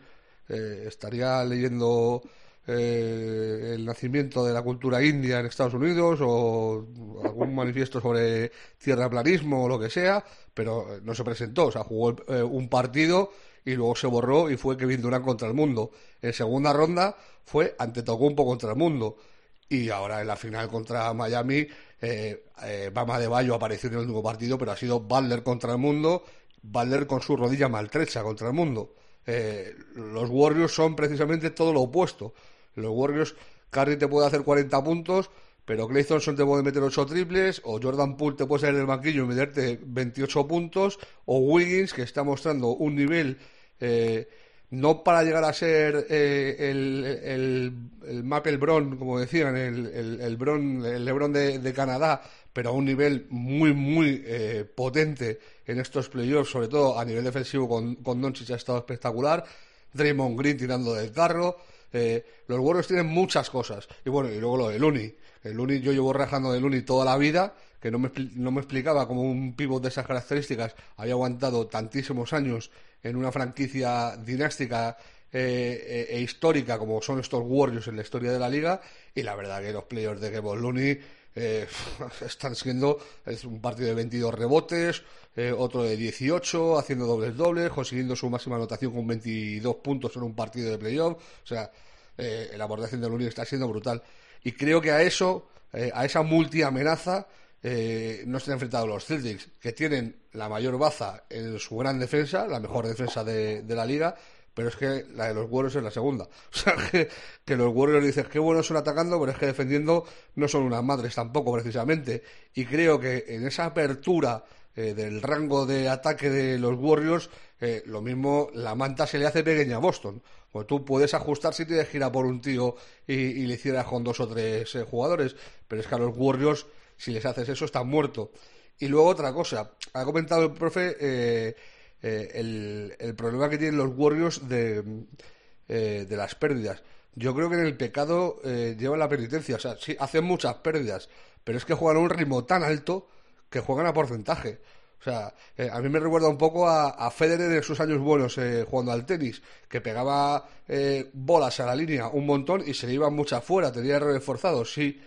eh, estaría leyendo eh, el nacimiento de la cultura india en Estados Unidos o algún manifiesto sobre tierraplanismo o lo que sea, pero no se presentó, o sea, jugó eh, un partido y luego se borró y fue Kevin Durant contra el mundo. En segunda ronda fue Antetokounmpo contra el mundo. Y ahora en la final contra Miami, eh, eh, Bama de Bayo apareció en el último partido, pero ha sido Butler contra el mundo, Butler con su rodilla maltrecha contra el mundo. Eh, los Warriors son precisamente todo lo opuesto. Los Warriors, Curry te puede hacer 40 puntos, pero Clay Thompson te puede meter 8 triples, o Jordan Poole te puede salir del banquillo y meterte 28 puntos, o Wiggins, que está mostrando un nivel eh, no para llegar a ser eh, el, el, el Maple Bron, como decían, el, el, el, Bron, el Lebron de, de Canadá, pero a un nivel muy, muy eh, potente en estos playoffs, sobre todo a nivel defensivo con, con Doncic ha estado espectacular, Draymond Green tirando del carro, eh, los Warriors tienen muchas cosas, y bueno, y luego lo de Looney, el yo llevo rajando de Looney toda la vida, que no me, no me explicaba cómo un pivot de esas características había aguantado tantísimos años en una franquicia dinástica eh, e, e histórica como son estos Warriors en la historia de la liga y la verdad que los players de Kevin Looney eh, están siendo es un partido de 22 rebotes, eh, otro de 18, haciendo dobles dobles, consiguiendo su máxima anotación con 22 puntos en un partido de playoff. O sea, eh, la aportación de Looney está siendo brutal. Y creo que a eso, eh, a esa multiamenaza, eh, no se han enfrentado los Celtics, que tienen la mayor baza en su gran defensa, la mejor defensa de, la liga, pero es que la de los Warriors es la segunda. O sea, que, que los Warriors dices qué buenos son atacando, pero es que defendiendo no son unas madres tampoco, precisamente. Y creo que en esa apertura eh, del rango de ataque de los Warriors, eh, lo mismo la manta se le hace pequeña a Boston. Pues tú puedes ajustar si tienes que ir a por un tío y, le hicieras con dos o tres jugadores, pero es que a los Warriors, si les haces eso, están muertos. Y luego otra cosa, ha comentado el profe eh, eh, el, el problema que tienen los Warriors de, eh, de las pérdidas. Yo creo que en el pecado eh, llevan la penitencia. O sea, sí, hacen muchas pérdidas, pero es que juegan a un ritmo tan alto que juegan a porcentaje. O sea, eh, a mí me recuerda un poco a, a Federer en sus años buenos eh, jugando al tenis, que pegaba eh, bolas a la línea un montón y se le iban muchas fuera, tenía errores forzados, sí,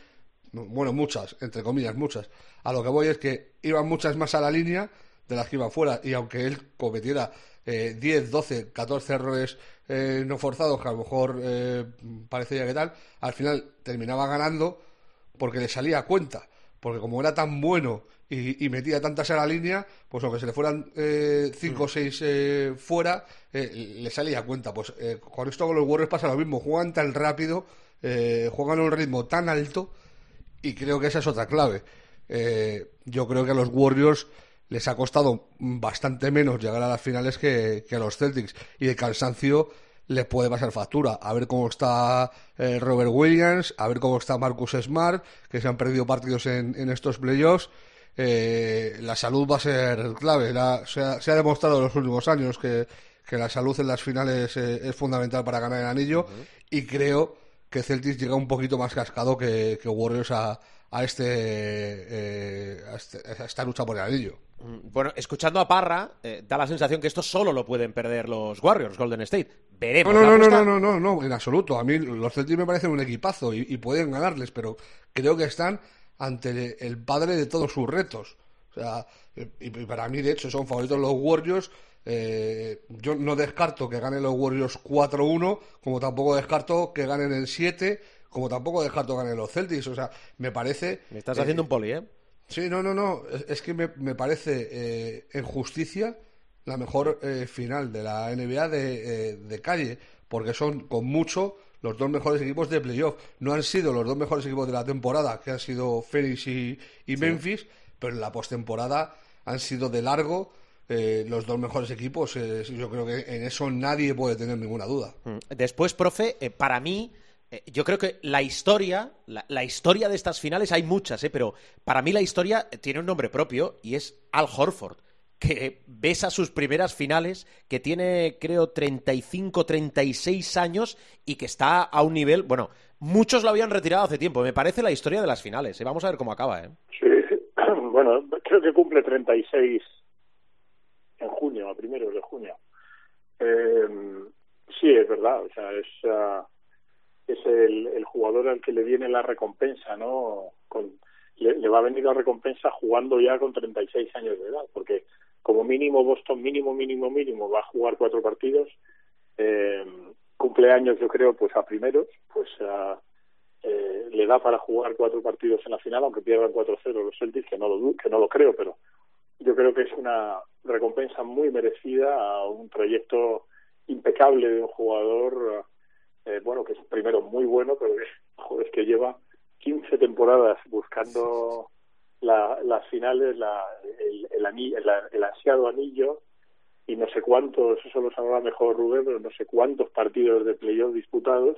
bueno, muchas, entre comillas, muchas. A lo que voy es que iban muchas más a la línea de las que iban fuera, y aunque él cometiera eh, 10, 12, 14 errores eh, no forzados, que a lo mejor eh, parecía que tal, al final terminaba ganando porque le salía cuenta. porque como era tan bueno y, metía tantas a la línea, pues aunque se le fueran eh, cinco o seis eh, fuera, eh, le salía cuenta. Pues eh, con esto con los Warriors pasa lo mismo, juegan tan rápido, eh, juegan a un ritmo tan alto y creo que esa es otra clave. Eh, yo creo que a los Warriors les ha costado bastante menos llegar a las finales que, que a los Celtics y el cansancio les puede pasar factura. A ver cómo está eh, Robert Williams, a ver cómo está Marcus Smart, que se han perdido partidos en, en estos playoffs. Eh, la salud va a ser clave. La- se, ha, se ha demostrado en los últimos años que, que la salud en las finales eh, es fundamental para ganar el anillo y creo que Celtics llega un poquito más cascado que, que Warriors a, a, este, eh, a, este- a esta lucha por el anillo. Mm, Bueno, escuchando a Parra, eh, da la sensación que esto solo lo pueden perder los Warriors, Golden State. Veremos. No, no, no, no, no, no, no, no, en absoluto. A mí los Celtics me parecen un equipazo y, y pueden ganarles, pero creo que están ante el padre de todos sus retos. O sea, y, y para mí, de hecho, son favoritos los Warriors. Eh, yo no descarto que ganen los Warriors 4-1, como tampoco descarto que ganen el 7, como tampoco descarto que ganen los Celtics. O sea, me parece... Me estás eh, haciendo un poli, ¿eh? Sí, no, no, no. Es, es que me, me parece eh, en justicia la mejor eh, final de la NBA de, eh, de calle, porque son con mucho los dos mejores equipos de playoff. No han sido los dos mejores equipos de la temporada, que han sido Phoenix y, y Memphis, pero en la postemporada han sido de largo eh, los dos mejores equipos. Eh, yo creo que en eso nadie puede tener ninguna duda. Mm. Después, profe, eh, para mí, eh, yo creo que la historia, la, la historia de estas finales, hay muchas, eh, pero para mí la historia tiene un nombre propio y es Al Horford, que besa sus primeras finales, que tiene, creo, 35, 36 años y que está a un nivel, bueno, muchos lo habían retirado hace tiempo. Me parece la historia de las finales. eh. Vamos a ver cómo acaba, ¿eh? Sí, bueno, creo que cumple 36 en junio, a primeros de junio. Eh, sí, es verdad, o sea, es, ah, es el, el jugador al que le viene la recompensa, ¿no? Con, le, le va a venir la recompensa jugando ya con 36 años de edad, porque como mínimo Boston, mínimo, mínimo, mínimo, va a jugar cuatro partidos. Eh, cumpleaños, yo creo, pues a primeros, pues a, eh, le da para jugar cuatro partidos en la final, aunque pierdan 4-0 los Celtics, que no lo que no lo creo, pero yo creo que es una recompensa muy merecida a un proyecto impecable de un jugador, eh, bueno, que es primero muy bueno, pero que, joder, es que lleva 15 temporadas buscando la- las finales, la, el, el, ani- el, el ansiado anillo, y no sé cuántos, eso lo sabrá mejor Rubén, pero no sé cuántos partidos de playoff disputados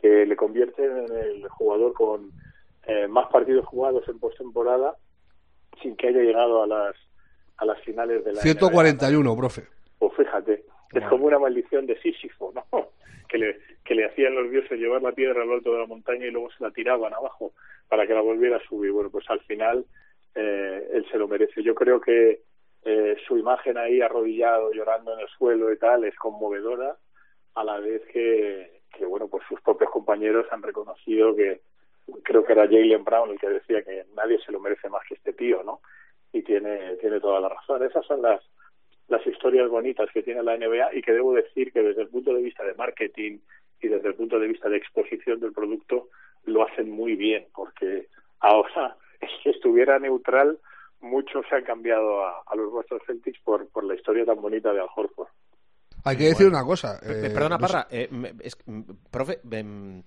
que le convierten en el jugador con eh, más partidos jugados en postemporada sin que haya llegado a las a las finales de la NBA. 141, profe. Pues fíjate, es como una maldición de Sísifo, ¿no? Que le, que le hacían los dioses llevar la piedra al alto de la montaña y luego se la tiraban abajo para que la volviera a subir. Bueno, pues al final eh, él se lo merece. Yo creo que eh, su imagen ahí arrodillado, llorando en el suelo y tal, es conmovedora, a la vez que, que bueno, pues sus propios compañeros han reconocido que creo que era Jalen Brown el que decía que nadie se lo merece más que este tío, ¿no? Y tiene, tiene toda la razón. Esas son las, las historias bonitas que tiene la NBA y que debo decir que desde el punto de vista de marketing y desde el punto de vista de exposición del producto lo hacen muy bien porque ahora si estuviera neutral muchos se han cambiado a, a los Boston Celtics por, por la historia tan bonita de Al Horford. Hay que decir una cosa. Eh, Perdona, no sé- Parra, eh, me- es- m- profe, em,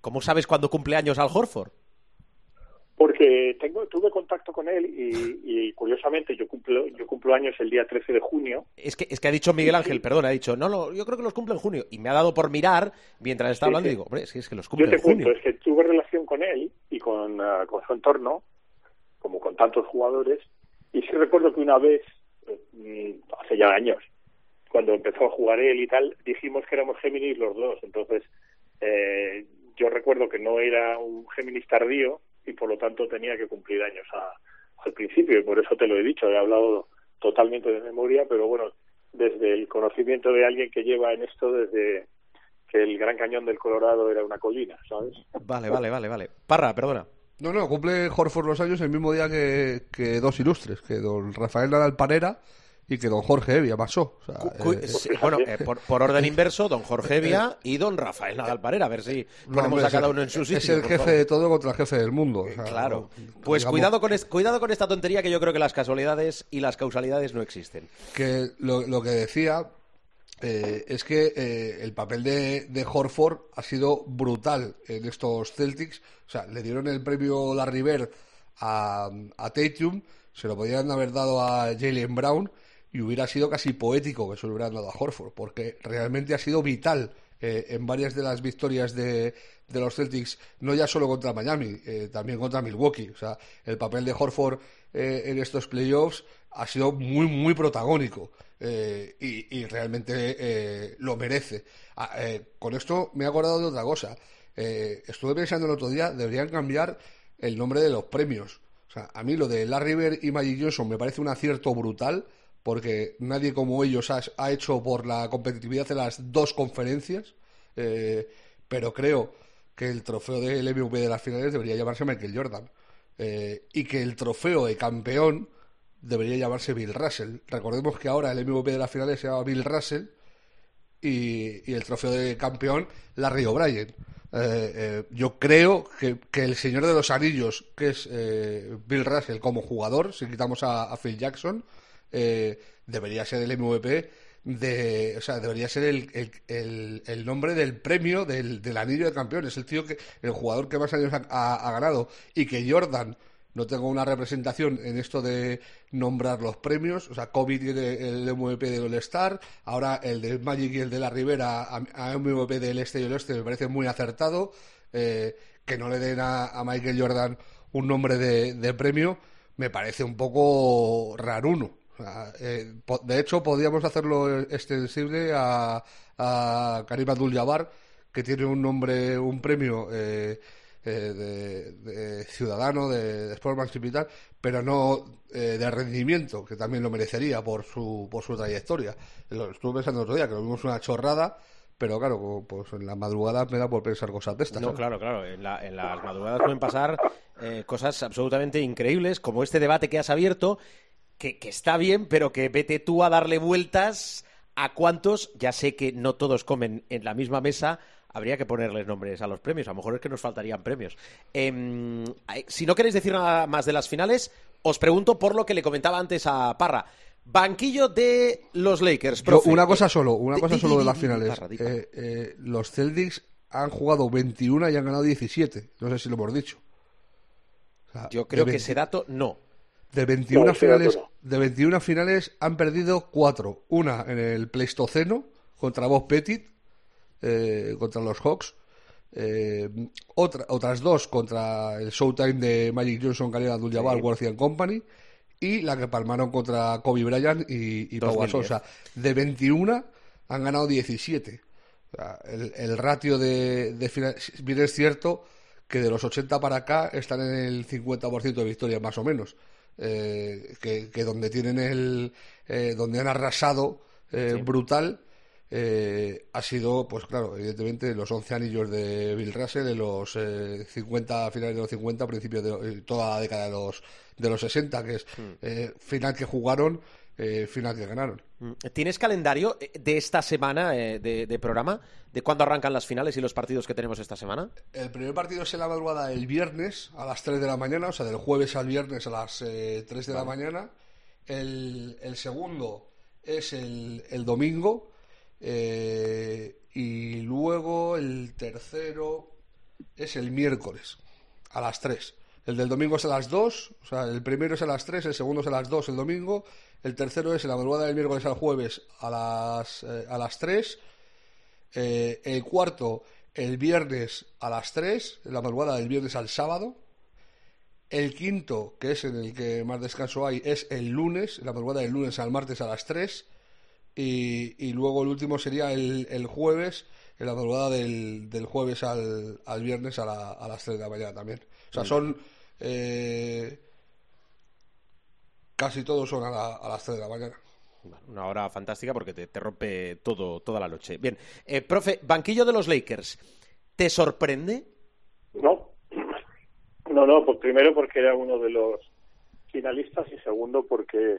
¿cómo sabes cuándo cumple años Al Horford? Porque tengo, tuve contacto con él y, y curiosamente yo cumplo, yo cumplo años el día 13 de junio Es que, es que ha dicho Miguel Ángel, perdón, ha dicho, no, no, yo creo que los cumple en junio. Y me ha dado por mirar mientras está Sí, hablando sí. y digo, hombre, es que, es que los Yo cumple te en junio. cuento, es que tuve relación con él y con, ah, con su entorno, como con tantos jugadores, y sí recuerdo que una vez, mm, hace ya años, cuando empezó a jugar él y tal, dijimos que éramos Géminis los dos. Entonces, eh, yo recuerdo que no era un Géminis tardío y por lo tanto tenía que cumplir años a- al principio, y por eso te lo he dicho, he hablado totalmente de memoria, pero bueno, desde el conocimiento de alguien que lleva en esto desde que el Gran Cañón del Colorado era una colina, ¿sabes? Vale, vale, vale, vale. Parra, perdona. No, no, cumple Horford los años el mismo día que, que dos ilustres, que don Rafael Nadal Panera y que don Jorge Evia pasó. O sea, eh, sí, bueno, eh, por, por orden inverso, don Jorge Evia y don Rafael Nadal Parera. A ver si no, ponemos hombre, a es cada el- uno en su Es sitio. el por jefe de todo contra el jefe del mundo. o sea, Claro. no- Pues digamos cuidado con, es- cuidado con esta tontería que yo creo que las casualidades y las causalidades no existen. que lo, lo que decía eh, es que eh, el papel de, de Horford ha sido brutal en estos Celtics. O sea, le dieron el premio Larry Bird a, a Tatum, se lo podían haber dado a Jalen Brown y hubiera sido casi poético que se lo hubieran dado a Horford, porque realmente ha sido vital eh, en varias de las victorias de, de los Celtics, no ya solo contra Miami, eh, también contra Milwaukee. O sea, el papel de Horford eh, en estos playoffs ha sido muy, muy protagónico eh, y, y realmente eh, lo merece. Ah, con esto me he acordado de otra cosa. Estuve pensando el otro día, deberían cambiar el nombre de los premios. O sea, a mí lo de Larry Bird y Magic Johnson me parece un acierto brutal porque nadie como ellos ha, hecho por la competitividad de las dos conferencias, eh, pero creo que el trofeo del MVP de las finales debería llamarse Michael Jordan eh, y que el trofeo de campeón debería llamarse Bill Russell. Recordemos que ahora el MVP de las finales se llama Bill Russell y, el trofeo de campeón Larry O'Brien. Eh, eh, yo creo que, que el señor de los anillos, que es eh, Bill Russell como jugador, si quitamos a Phil Jackson, eh, debería ser el MVP de, o sea, debería ser el, el, el- nombre del premio del, del anillo de campeón. Es el tío que, el jugador que más años ha, ganado y que Jordan no tenga una representación en esto de nombrar los premios. O sea, Kobe tiene el MVP del All-Star, ahora el de Magic y el de la Rivera a, a MVP del Este y el Oeste me parece muy acertado. Eh, que no le den a, a Michael Jordan un nombre de, de premio me parece un poco raruno. Eh, de hecho, podríamos hacerlo extensible a, a Karim Abdul-Jabbar, que tiene un nombre, un premio eh, eh, de, de ciudadano, de, de sportsmanship y tal, pero no eh, de rendimiento, que también lo merecería por su, por su trayectoria. Lo estuve pensando el otro día, que lo vimos una chorrada, pero claro, pues en la madrugada me da por pensar cosas de estas. No, ¿sabes? claro, claro. En, la- en las madrugadas pueden pasar eh, cosas absolutamente increíbles, como este debate que has abierto, que, que está bien, pero que vete tú a darle vueltas a cuántos, ya sé que no todos comen en la misma mesa, habría que ponerles nombres a los premios. A lo mejor es que nos faltarían premios. Em, eh, si no queréis decir nada más de las finales, os pregunto por lo que le comentaba antes a Parra. Banquillo de los Lakers, Yo, profe. una cosa Eh, solo, una cosa solo de las finales. Eh, eh, los Celtics han jugado 21 y han ganado 17. No sé si lo hemos dicho. O sea, Yo creo que 20 ese dato no. De 21 No, ese finales, de 21 finales han perdido 4. Una en el Pleistoceno contra Bob Pettit, eh, contra los Hawks. Eh, otra- otras dos contra el Showtime de Magic Johnson, Kareem Abdul-Jabbar, Worthy and Company. Y la que palmaron contra Kobe Bryant y, y Pau 2010. Gasol. O sea, de 21 han ganado 17. O sea, el, el ratio de, de final- bien es cierto que de los 80 para acá están en el 50% de victorias más o menos. Eh, que, que donde tienen el eh, donde han arrasado eh, brutal eh, ha sido pues claro evidentemente los 11 anillos de Bill Russell en los eh, 50 finales de los 50 principios de eh, toda la década de los de los 60 que es eh, final que jugaron eh, final que ganaron Mm. ¿Tienes calendario eh, de esta semana eh, de, de programa? ¿De cuándo arrancan las finales y los partidos que tenemos esta semana? El primer partido es en la madrugada del viernes a las 3 de la mañana, o sea, del jueves al viernes a las eh, 3 de la mañana. El, el segundo es el, el domingo. eh, y luego el tercero es el miércoles a las 3. El del domingo es a las 2, o sea, el primero es a las 3, el segundo es a las 2 el domingo, el tercero es en la madrugada del miércoles al jueves a las, eh, a las 3. Eh, el cuarto, el viernes a las 3, en la madrugada del viernes al sábado. El quinto, que es en el que más descanso hay, es el lunes, en la madrugada del lunes al martes a las 3. Y, y luego el último sería el, el jueves, en la madrugada del, del jueves al, al viernes a, la- a las 3 de la mañana también. O sea, son. eh, casi todos son a, la- a las 3 de la mañana. Bueno, Una hora fantástica porque te, te rompe todo, toda la noche. Bien, eh, profe, banquillo de los Lakers. ¿Te sorprende? No, no, no, pues primero porque era uno de los finalistas y segundo porque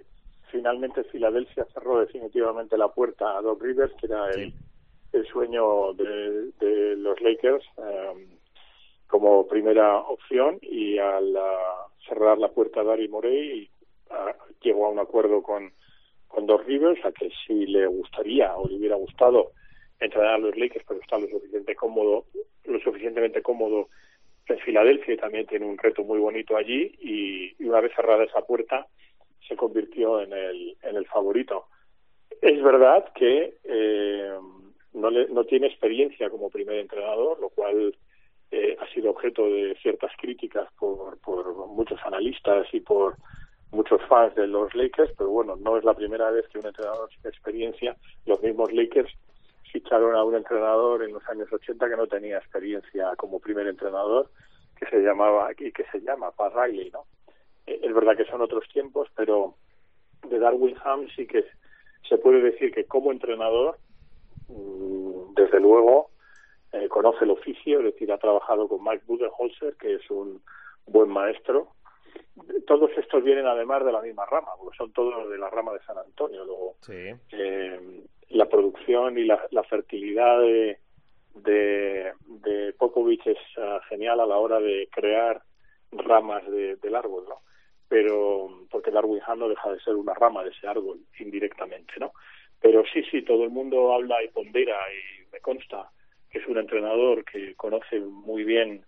finalmente Filadelfia cerró definitivamente la puerta a Doc Rivers, que era el, el sueño de, de los Lakers eh, como primera opción, y al ah, cerrar la puerta a Dari Morey llegó a un acuerdo con, con Doc Rivers, a que si le gustaría o le hubiera gustado entrenar a los Lakers, pero está lo suficiente cómodo, lo suficientemente cómodo en Filadelfia y también tiene un reto muy bonito allí y, y una vez cerrada esa puerta se convirtió en el, en el favorito. Es verdad que eh, no, le- no tiene experiencia como primer entrenador, lo cual eh, ha sido objeto de ciertas críticas por, por muchos analistas y por muchos fans de los Lakers, pero bueno, no es la primera vez que un entrenador sin experiencia, los mismos Lakers ficharon a un entrenador en los años 80 que no tenía experiencia como primer entrenador, que se llamaba y que se llama Pat Riley, ¿no? Eh, Es verdad que son otros tiempos, pero de Darwin Ham sí que se puede decir que como entrenador, mm, desde luego, eh, conoce el oficio, es decir, ha trabajado con Mike Budenholzer, que es un buen maestro. Todos estos vienen además de la misma rama, porque son todos de la rama de San Antonio. Luego, Sí. eh, la producción y la, la fertilidad de, de, de Popovich es ah, genial a la hora de crear ramas de- del árbol, ¿no? Pero porque Darwin Ham no deja de ser una rama de ese árbol indirectamente, ¿no? Pero sí, sí, todo el mundo habla y pondera y me consta que es un entrenador que conoce muy bien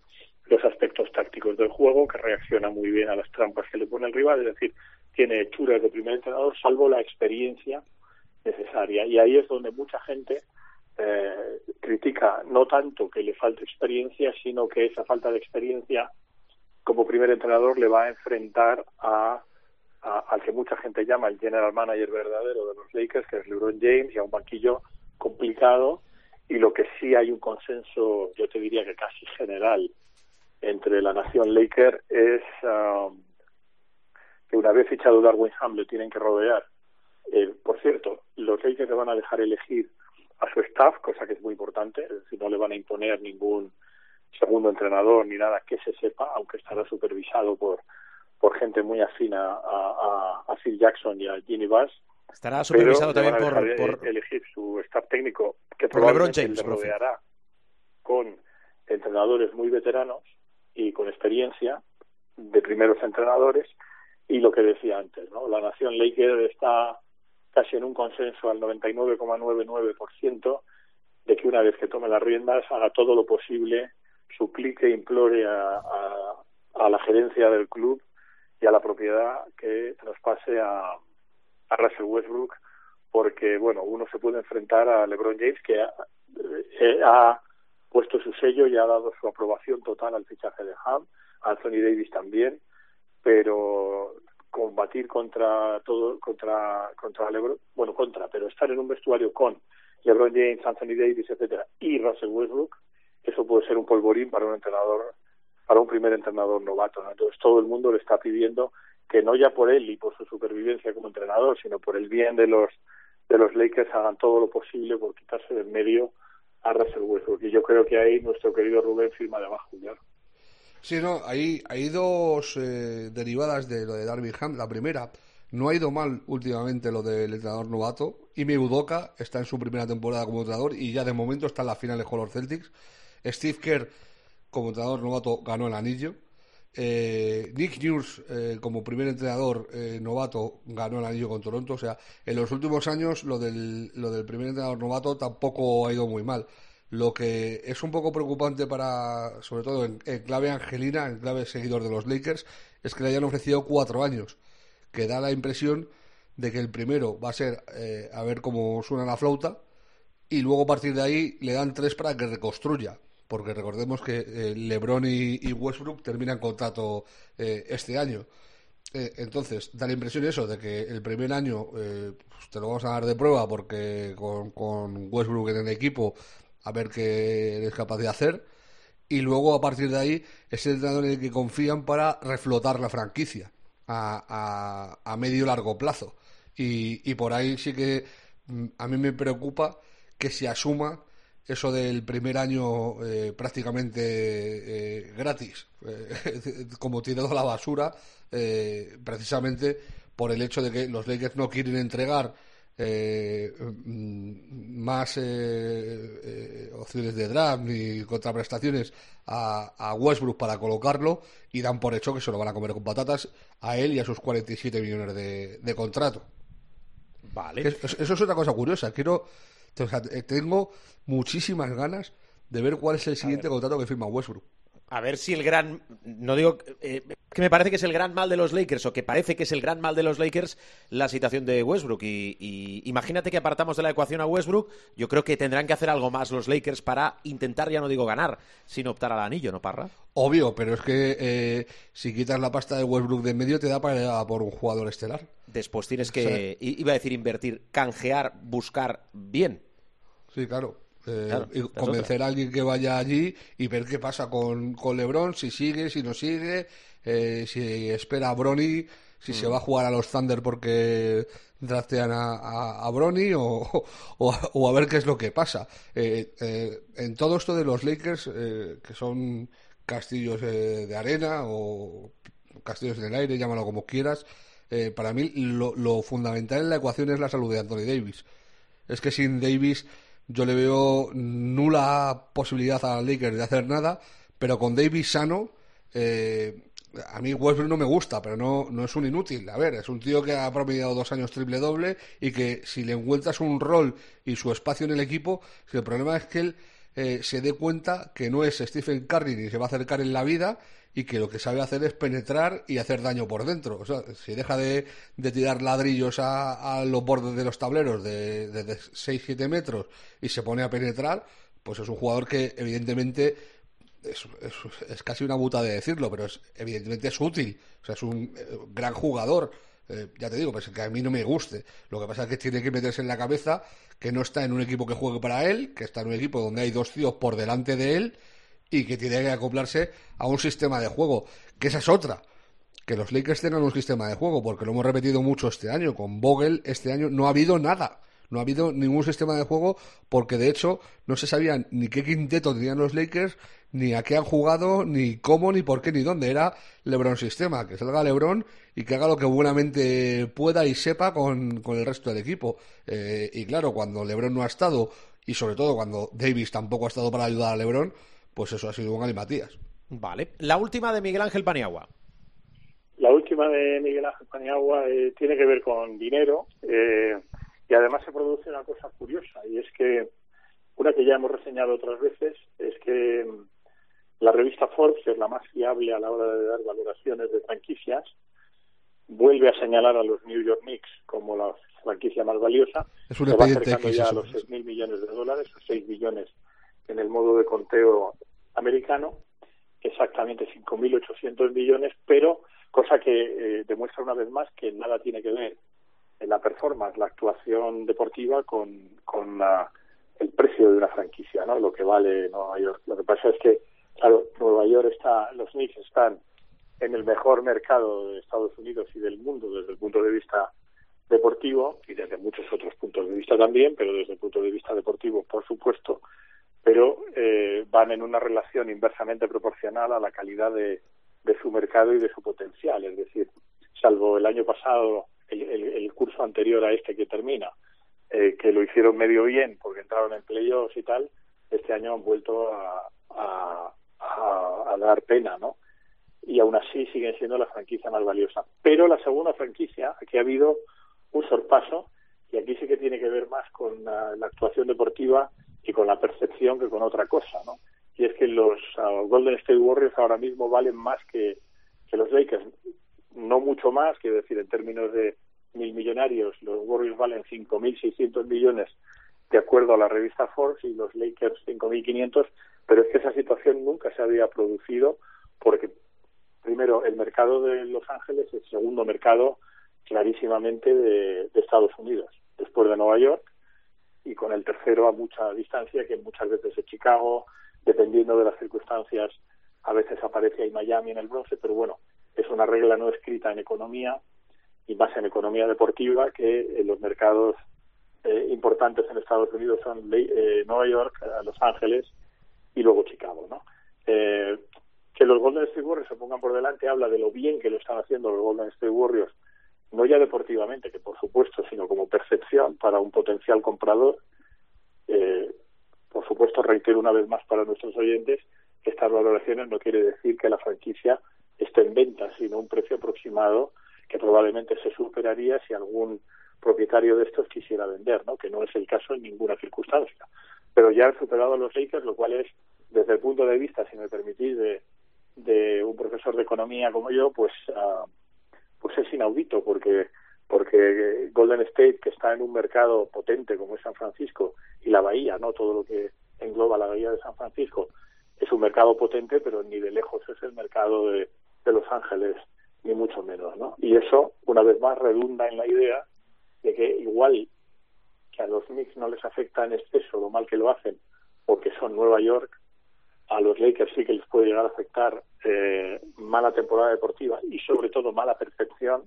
los aspectos tácticos del juego, que reacciona muy bien a las trampas que le pone el rival, es decir, tiene hechuras de primer entrenador, salvo la experiencia necesaria. Y ahí es donde mucha gente eh, critica no tanto que le falte experiencia, sino que esa falta de experiencia como primer entrenador le va a enfrentar a, al que mucha gente llama el general manager verdadero de los Lakers, que es LeBron James, y a un banquillo complicado. Y lo que sí hay un consenso, yo te diría que casi general, entre la nación Laker es ah, que una vez fichado Darwin Ham le tienen que rodear. Eh, por cierto, los Lakers le van a dejar elegir a su staff, cosa que es muy importante, es decir, no le van a imponer ningún segundo entrenador ni nada que se sepa, aunque estará supervisado por por gente muy afín a, a, a Phil Jackson y a Ginny Bass. Estará supervisado pero también a por, eh, elegir su staff técnico, que Por probablemente James, le profe. rodeará con entrenadores muy veteranos y con experiencia de primeros entrenadores y lo que decía antes, ¿no? La nación Laker está casi en un consenso al 99,99% de que una vez que tome las riendas haga todo lo posible, suplique, implore a, a, a la gerencia del club y a la propiedad que nos pase a, a Russell Westbrook porque bueno uno se puede enfrentar a LeBron James que ha, eh, ha puesto su sello y ha dado su aprobación total al fichaje de Ham, Anthony Davis también, pero combatir contra todo contra contra LeBron, bueno contra, pero estar en un vestuario con LeBron James, Anthony Davis, etcétera, y Russell Westbrook, eso puede ser un polvorín para un entrenador para un primer entrenador novato. ¿no? Entonces todo el mundo le está pidiendo que no ya por él y por su supervivencia como entrenador, sino por el bien de los de los Lakers hagan todo lo posible por quitarse de en medio a Russell Westbrook. Y yo creo que ahí nuestro querido Rubén firma de abajo, ya. Sí, no, hay, hay dos eh, derivadas de lo de Darby Ham. La primera, no ha ido mal últimamente lo del entrenador novato. Ime Udoka está en su primera temporada como entrenador y ya de momento está en la final de con los Celtics. Steve Kerr, como entrenador novato, ganó el anillo. Eh, Nick Nurse, eh, como primer entrenador eh, novato, ganó el anillo con Toronto. O sea, en los últimos años lo del, lo del primer entrenador novato tampoco ha ido muy mal. Lo que es un poco preocupante para, sobre todo en, en clave angelina, en clave seguidor de los Lakers, es que le hayan ofrecido cuatro años, que da la impresión de que el primero va a ser eh, a ver cómo suena la flauta y luego a partir de ahí le dan tres para que reconstruya, porque recordemos que eh, LeBron y, Westbrook terminan contrato eh, este año. Eh, entonces, da la impresión eso, de que el primer año eh, pues, te lo vamos a dar de prueba porque con, con Westbrook en el equipo a ver qué eres capaz de hacer y luego a partir de ahí es el entrenador en el que confían para reflotar la franquicia a, a, a medio largo plazo y, y por ahí sí que mm, a mí me preocupa que se asuma eso del primer año eh, prácticamente eh, gratis, eh, como tirado a la basura, eh, precisamente por el hecho de que los Lakers no quieren entregar eh, mm, más opciones de draft ni contraprestaciones a, a Westbrook para colocarlo y dan por hecho que se lo van a comer con patatas a él y a sus 47 millones de, de contrato. Vale. Eso es otra cosa curiosa. Quiero, o sea, eh, tengo muchísimas ganas de ver cuál es el siguiente contrato que firma Westbrook. A ver si el gran. No digo. eh, que me parece que es el gran mal de los Lakers, o que parece que es el gran mal de los Lakers la situación de Westbrook. Y, y imagínate que apartamos de la ecuación a Westbrook. Yo creo que tendrán que hacer algo más los Lakers para intentar, ya no digo ganar, sino optar al anillo, ¿no, Parra? Obvio, pero es que eh, si quitas la pasta de Westbrook de en medio te da para ir a por un jugador estelar. Después tienes que. Iba a decir invertir, canjear, buscar bien. Sí, claro. Eh, Claro, y es convencer a alguien que vaya allí y ver qué pasa con, con LeBron, si sigue, si no sigue, eh, si espera a Bronny, si Mm. se va a jugar a los Thunder porque draftean a, a, a Bronny o, o, a- o a ver qué es lo que pasa. Eh, en todo esto de los Lakers, eh, que son castillos de arena o castillos en el aire, llámalo como quieras, para mí lo, lo fundamental en la ecuación es la salud de Anthony Davis. Es que sin Davis yo le veo nula posibilidad a Lakers de hacer nada, pero con Davis sano, eh, a mí Westbrook no me gusta, pero no, no es un inútil. A ver, es un tío que ha promediado dos años triple doble y que si le encuentras un rol y su espacio en el equipo, si el problema es que él eh, se dé cuenta que no es Stephen Curry ni se va a acercar en la vida y que lo que sabe hacer es penetrar y hacer daño por dentro. O sea, si deja de, de tirar ladrillos a, a los bordes de los tableros de, de, de 6-7 metros y se pone a penetrar, pues es un jugador que evidentemente es, es- casi una buta de decirlo, pero es, evidentemente es útil. O sea, es un eh, gran jugador. Eh, ya te digo, pues que a mí no me guste. Lo que pasa es que tiene que meterse en la cabeza que no está en un equipo que juegue para él, que está en un equipo donde hay dos tíos por delante de él y que tiene que acoplarse a un sistema de juego. Que esa es otra. Que los Lakers tengan un sistema de juego, porque lo hemos repetido mucho este año. Con Vogel este año no ha habido nada. No ha habido ningún sistema de juego porque de hecho no se sabía ni qué quinteto tenían los Lakers, ni a qué han jugado, ni cómo, ni por qué, ni dónde. Era LeBron Sistema, que salga LeBron y que haga lo que buenamente pueda y sepa con, con el resto del equipo. Eh, y claro, cuando LeBron no ha estado, y sobre todo cuando Davis tampoco ha estado para ayudar a LeBron, pues eso ha sido un galimatías. Vale. La última de Miguel Ángel Paniagua. La última de Miguel Ángel Paniagua eh, tiene que ver con dinero eh, y además se produce una cosa curiosa y es que una que ya hemos reseñado otras veces es que mm, la revista Forbes, que es la más fiable a la hora de dar valoraciones de franquicias, vuelve a señalar a los New York Knicks como la franquicia más valiosa. Es un expediente acercando X ya a los 6.000 millones de dólares, o 6 billones en el modo de conteo americano, exactamente 5.800 millones, pero cosa que eh, demuestra una vez más que nada tiene que ver en la performance, la actuación deportiva con, con la- el precio de una franquicia, ¿no? Lo que vale Nueva York. Lo que pasa es que, claro, Nueva York está, los Knicks están en el mejor mercado de Estados Unidos y del mundo desde el punto de vista deportivo y desde muchos otros puntos de vista también, pero desde el punto de vista deportivo, por supuesto, pero eh, van en una relación inversamente proporcional a la calidad de, de su mercado y de su potencial. Es decir, salvo el año pasado, el, el- el curso anterior a este que termina, eh, que lo hicieron medio bien porque entraron en playoffs y tal, este año han vuelto a, a, dar pena, ¿no? Y aún así siguen siendo la franquicia más valiosa. Pero la segunda franquicia, aquí ha habido un sorpaso y aquí sí que tiene que ver más con la actuación deportiva y con la percepción que con otra cosa, ¿no? Y es que los ah, Golden State Warriors ahora mismo valen más que, que los Lakers, no mucho más, quiero decir, en términos de mil millonarios, los Warriors valen 5.600 millones de acuerdo a la revista Forbes y los Lakers 5.500, pero es que esa situación nunca se había producido porque, primero, el mercado de Los Ángeles es el segundo mercado clarísimamente de Estados Unidos, después de Nueva York, y con el tercero a mucha distancia, que muchas veces es Chicago, dependiendo de las circunstancias, a veces aparece ahí Miami en el bronce, pero bueno, es una regla no escrita en economía y más en economía deportiva que los mercados eh, importantes en Estados Unidos son eh, Nueva York, eh, Los Ángeles y luego Chicago, ¿no? Eh, que los Golden State Warriors se pongan por delante habla de lo bien que lo están haciendo los Golden State Warriors, no ya deportivamente, que por supuesto, sino como percepción para un potencial comprador. Eh, por supuesto, reitero una vez más para nuestros oyentes estas valoraciones no quiere decir que la franquicia esté en venta, sino un precio aproximado que probablemente se superaría si algún propietario de estos quisiera vender, ¿no? que no es el caso en ninguna circunstancia. Pero ya han superado los Lakers, lo cual es, desde el punto de vista, si me permitís, de, de un profesor de economía como yo, pues, ah, pues es inaudito, porque porque Golden State, que está en un mercado potente como es San Francisco, y la Bahía, no todo lo que engloba la Bahía de San Francisco, es un mercado potente, pero ni de lejos es el mercado de, de Los Ángeles, ni mucho menos, ¿no? Y eso, una vez más, redunda en la idea de que igual que a los Knicks no les afecta en exceso lo mal que lo hacen, porque son Nueva York, a los Lakers sí que les puede llegar a afectar eh, mala temporada deportiva y sobre todo mala percepción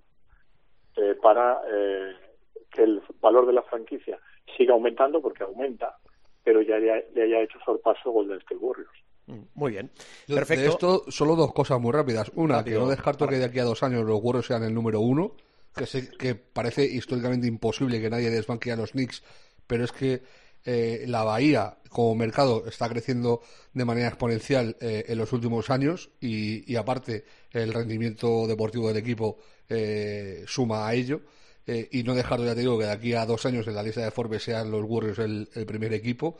eh, para eh, que el valor de la franquicia siga aumentando porque aumenta, pero ya le, le haya hecho sorpaso Golden State Warriors. Mm, Muy bien. Yo, Perfecto. De esto, solo dos cosas muy rápidas. Una, Rápido. que no descarto que de aquí a dos años los Warriors sean el número uno, que, sé, que parece históricamente imposible que nadie desbanque a los Knicks, pero es que eh, la Bahía como mercado está creciendo de manera exponencial eh, en los últimos años y, aparte el rendimiento deportivo del equipo eh, suma a ello. Eh, y no dejar, ya te digo, que de aquí a dos años en la lista de Forbes sean los Warriors el, el primer equipo.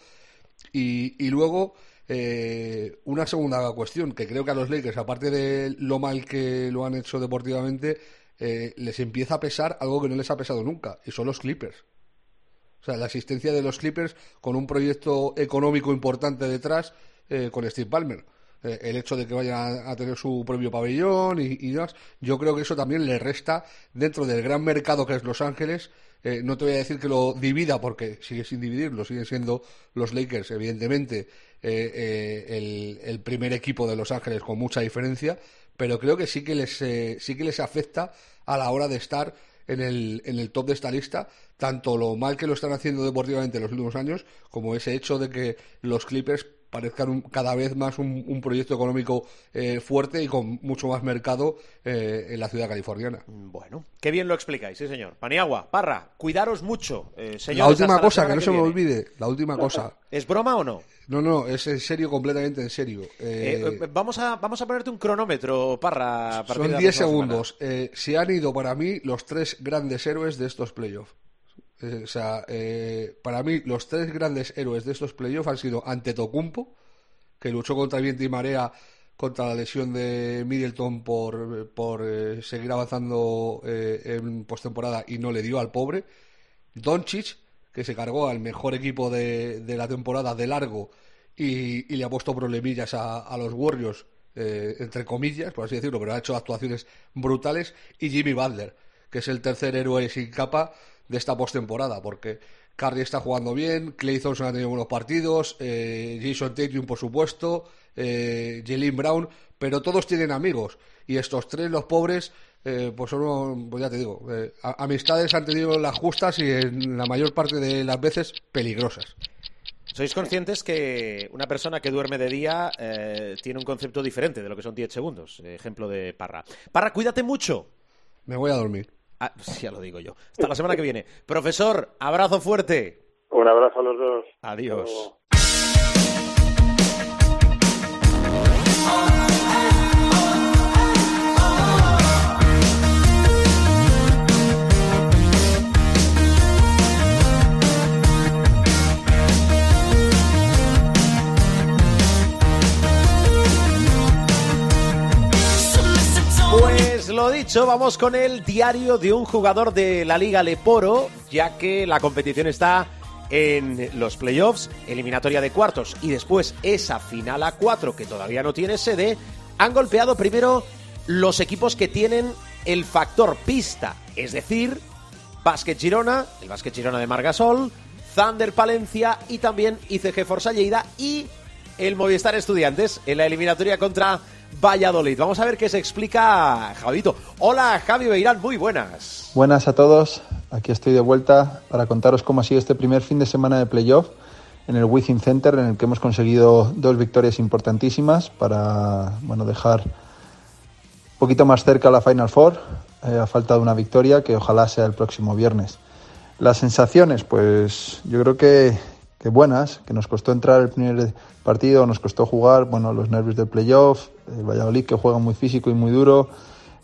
Y, y luego, eh, una segunda cuestión, que creo que a los Lakers, aparte de lo mal que lo han hecho deportivamente, eh, les empieza a pesar algo que no les ha pesado nunca, y son los Clippers. O sea, la existencia de los Clippers con un proyecto económico importante detrás eh, con Steve Ballmer. Eh, el hecho de que vayan a, tener su propio pabellón y, demás, yo creo que eso también le resta dentro del gran mercado que es Los Ángeles. Eh, no te voy a decir que lo divida porque sigue sin dividirlo, siguen siendo los Lakers, evidentemente, el, el primer equipo de Los Ángeles con mucha diferencia, pero creo que sí que les, sí que les afecta a la hora de estar en el, en el top de esta lista, tanto lo mal que lo están haciendo deportivamente en los últimos años, como ese hecho de que los Clippers parezcan un- cada vez más un, un proyecto económico eh, fuerte y con mucho más mercado eh, en la ciudad californiana. Bueno, qué bien lo explicáis, sí, señor. Paniagua, Parra, cuidaros mucho. eh, La última cosa, que no se me olvide, la última cosa. ¿Es broma o no? No, no, es en serio, completamente en serio. Eh, vamos, a, vamos a ponerte un cronómetro, Parra. a Son la 10 próxima segundos. Se han ido para mí los tres grandes héroes de estos playoffs. Eh, o sea, eh, para mí los tres grandes héroes de estos playoffs han sido Antetokounmpo, que luchó contra viento y marea contra la lesión de Middleton por, por eh, seguir avanzando eh, en postemporada y no le dio al pobre. Doncic, que se cargó al mejor equipo de, de la temporada de largo y, le ha puesto problemillas a, a los Warriors, eh, entre comillas, por así decirlo, pero ha hecho actuaciones brutales. Y Jimmy Butler, que es el tercer héroe sin capa de esta postemporada, porque Curry está jugando bien, Clay Thompson ha tenido buenos partidos, eh, Jason Tatum, por supuesto, eh, Jalen Brown, pero todos tienen amigos. Y estos tres, los pobres, eh, pues son, pues ya te digo, eh, amistades han tenido las justas y en la mayor parte de las veces peligrosas. ¿Sois conscientes que una persona que duerme de día eh, tiene un concepto diferente de lo que son 10 segundos? Ejemplo de Parra. Parra, cuídate mucho. Me voy a dormir. Ah, ya lo digo yo. Hasta la semana que viene. Profesor, abrazo fuerte. Un abrazo a los dos. Adiós. Vamos con el diario de un jugador de la Liga Leporo, ya que la competición está en los playoffs, eliminatoria de cuartos y después esa final a cuatro que todavía no tiene sede, han golpeado primero los equipos que tienen el factor pista, es decir, Básquet Girona, el Básquet Girona de Margasol, Thunder Palencia y también ICG Forza Lleida y el Movistar Estudiantes en la eliminatoria contra Valladolid. Vamos a ver qué se explica Javito. Hola Javi Beirán, muy buenas. Buenas a todos, aquí estoy de vuelta para contaros cómo ha sido este primer fin de semana de playoff en el Wizzing Center, en el que hemos conseguido dos victorias importantísimas para bueno, dejar un poquito más cerca la Final Four. eh, a falta de una victoria, que ojalá sea el próximo viernes. Las sensaciones, pues yo creo que, buenas, que nos costó entrar el primer partido, nos costó jugar, bueno, los nervios del playoff, el Valladolid que juega muy físico y muy duro,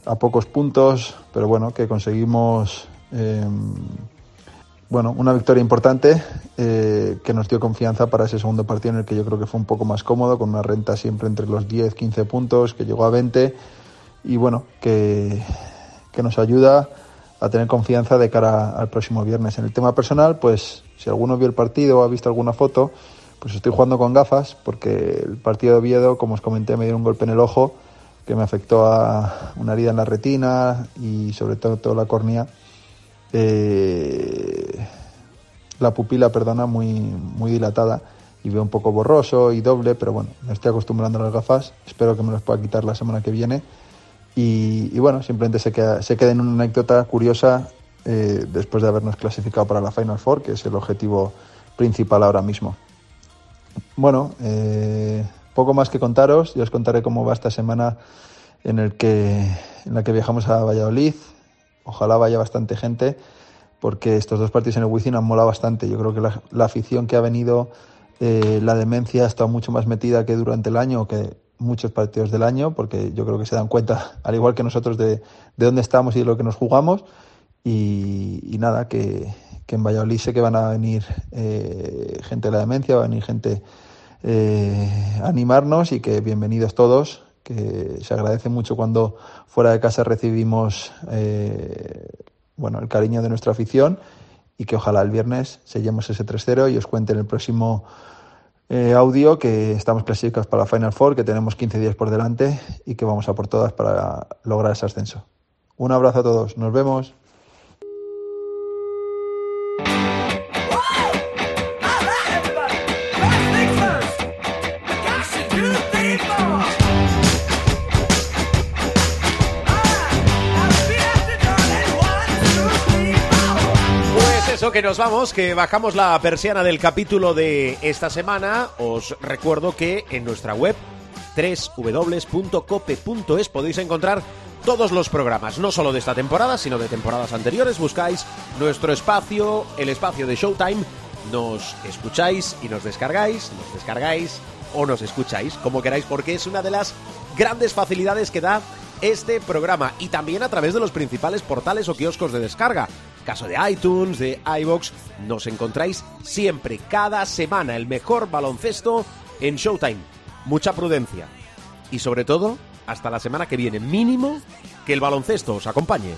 a pocos puntos, pero bueno, que conseguimos eh, bueno, una victoria importante eh, que nos dio confianza para ese segundo partido en el que yo creo que fue un poco más cómodo, con una renta siempre entre los 10, 15 puntos, que llegó a 20 y bueno, que, que nos ayuda a tener confianza de cara al próximo viernes. En el tema personal, pues si alguno vio el partido o ha visto alguna foto, pues estoy jugando con gafas porque el partido de Oviedo, como os comenté, me dio un golpe en el ojo que me afectó a una herida en la retina y sobre todo toda la córnea. Eh, la pupila, perdona, muy, muy dilatada y veo un poco borroso y doble, pero bueno, me estoy acostumbrando a las gafas, espero que me las pueda quitar la semana que viene y, bueno, simplemente se queda, se queda en una anécdota curiosa eh, después de habernos clasificado para la Final Four, que es el objetivo principal ahora mismo. Bueno, eh, poco más que contaros, ya os contaré cómo va esta semana en, la que viajamos a Valladolid, ojalá vaya bastante gente porque estos dos partidos en el Wizzing han molado bastante. Yo creo que la, la afición que ha venido, eh, la demencia ha estado mucho más metida que durante el año, que muchos partidos del año, porque yo creo que se dan cuenta, al igual que nosotros, de, de dónde estamos y de lo que nos jugamos. Y, nada, que, que, en Valladolid sé que van a venir eh, gente de la demencia, va a venir gente eh, a animarnos y que bienvenidos todos, que se agradece mucho cuando fuera de casa recibimos eh, bueno, el cariño de nuestra afición y que ojalá el viernes sellemos ese 3-0 y os cuente en el próximo audio que estamos clasificados para la Final Four, que tenemos 15 días por delante y que vamos a por todas para lograr ese ascenso. Un abrazo a todos, nos vemos. Que nos vamos, que bajamos la persiana del capítulo de esta semana. Os recuerdo que en nuestra web www.cope.es podéis encontrar todos los programas, no solo de esta temporada, sino de temporadas anteriores. Buscáis nuestro espacio, el espacio de Showtime, nos escucháis y nos descargáis, nos descargáis o nos escucháis, como queráis, porque es una de las grandes facilidades que da este programa y también a través de los principales portales o kioscos de descarga. Caso de iTunes, de iBox, nos encontráis siempre, cada semana, el mejor baloncesto en Showtime. Mucha prudencia. Y sobre todo, hasta la semana que viene, mínimo que el baloncesto os acompañe.